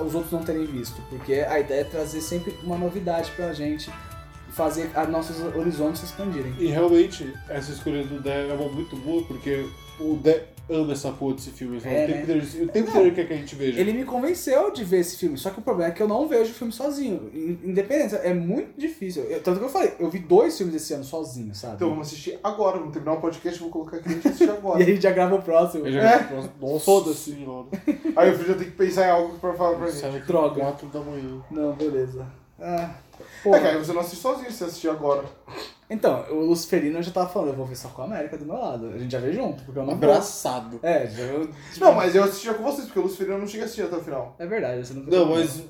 os outros não terem visto. Porque a ideia é trazer sempre uma novidade pra gente, fazer os nossos horizontes se expandirem. E realmente, essa escolha do Dé é uma muito boa, porque o Dé ama essa porra desse filme. Fala, É, o tempo né? inteiro, o tempo Não. inteiro quer que a gente veja. Ele me convenceu de ver esse filme, só que o problema é que eu não vejo o filme sozinho. In- Independente, é muito difícil. Eu- tanto que eu falei, eu vi dois filmes esse ano sozinho, sabe? Então vamos assistir agora, vamos terminar o podcast, vou colocar aqui e a gente assistir *laughs* E agora. a gente já grava o próximo. Eu já- É. Nossa Foda-se. senhora. Aí o filho já tem que pensar em algo pra falar pra gente. Sai Droga. 4 da manhã. Não, beleza. Ah, É, cara, você não assiste sozinho, você assistir agora. Então, o Luciferino eu já tava falando, eu vou ver só com a América do meu lado. A gente já vê junto, porque eu não vou. Abraçado. É, já eu... Não, mas eu assistia com vocês, porque o Luciferino eu não chega a assistir até o final. É verdade, você não Não, mas.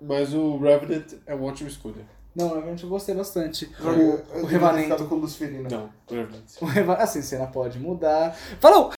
Mas o Revenant é uma ótima escolha. Não, realmente eu gostei bastante. O, o Revanento. com o Luciferino. Não, o Revenant. O Reva... Assim, cena pode mudar. Falou!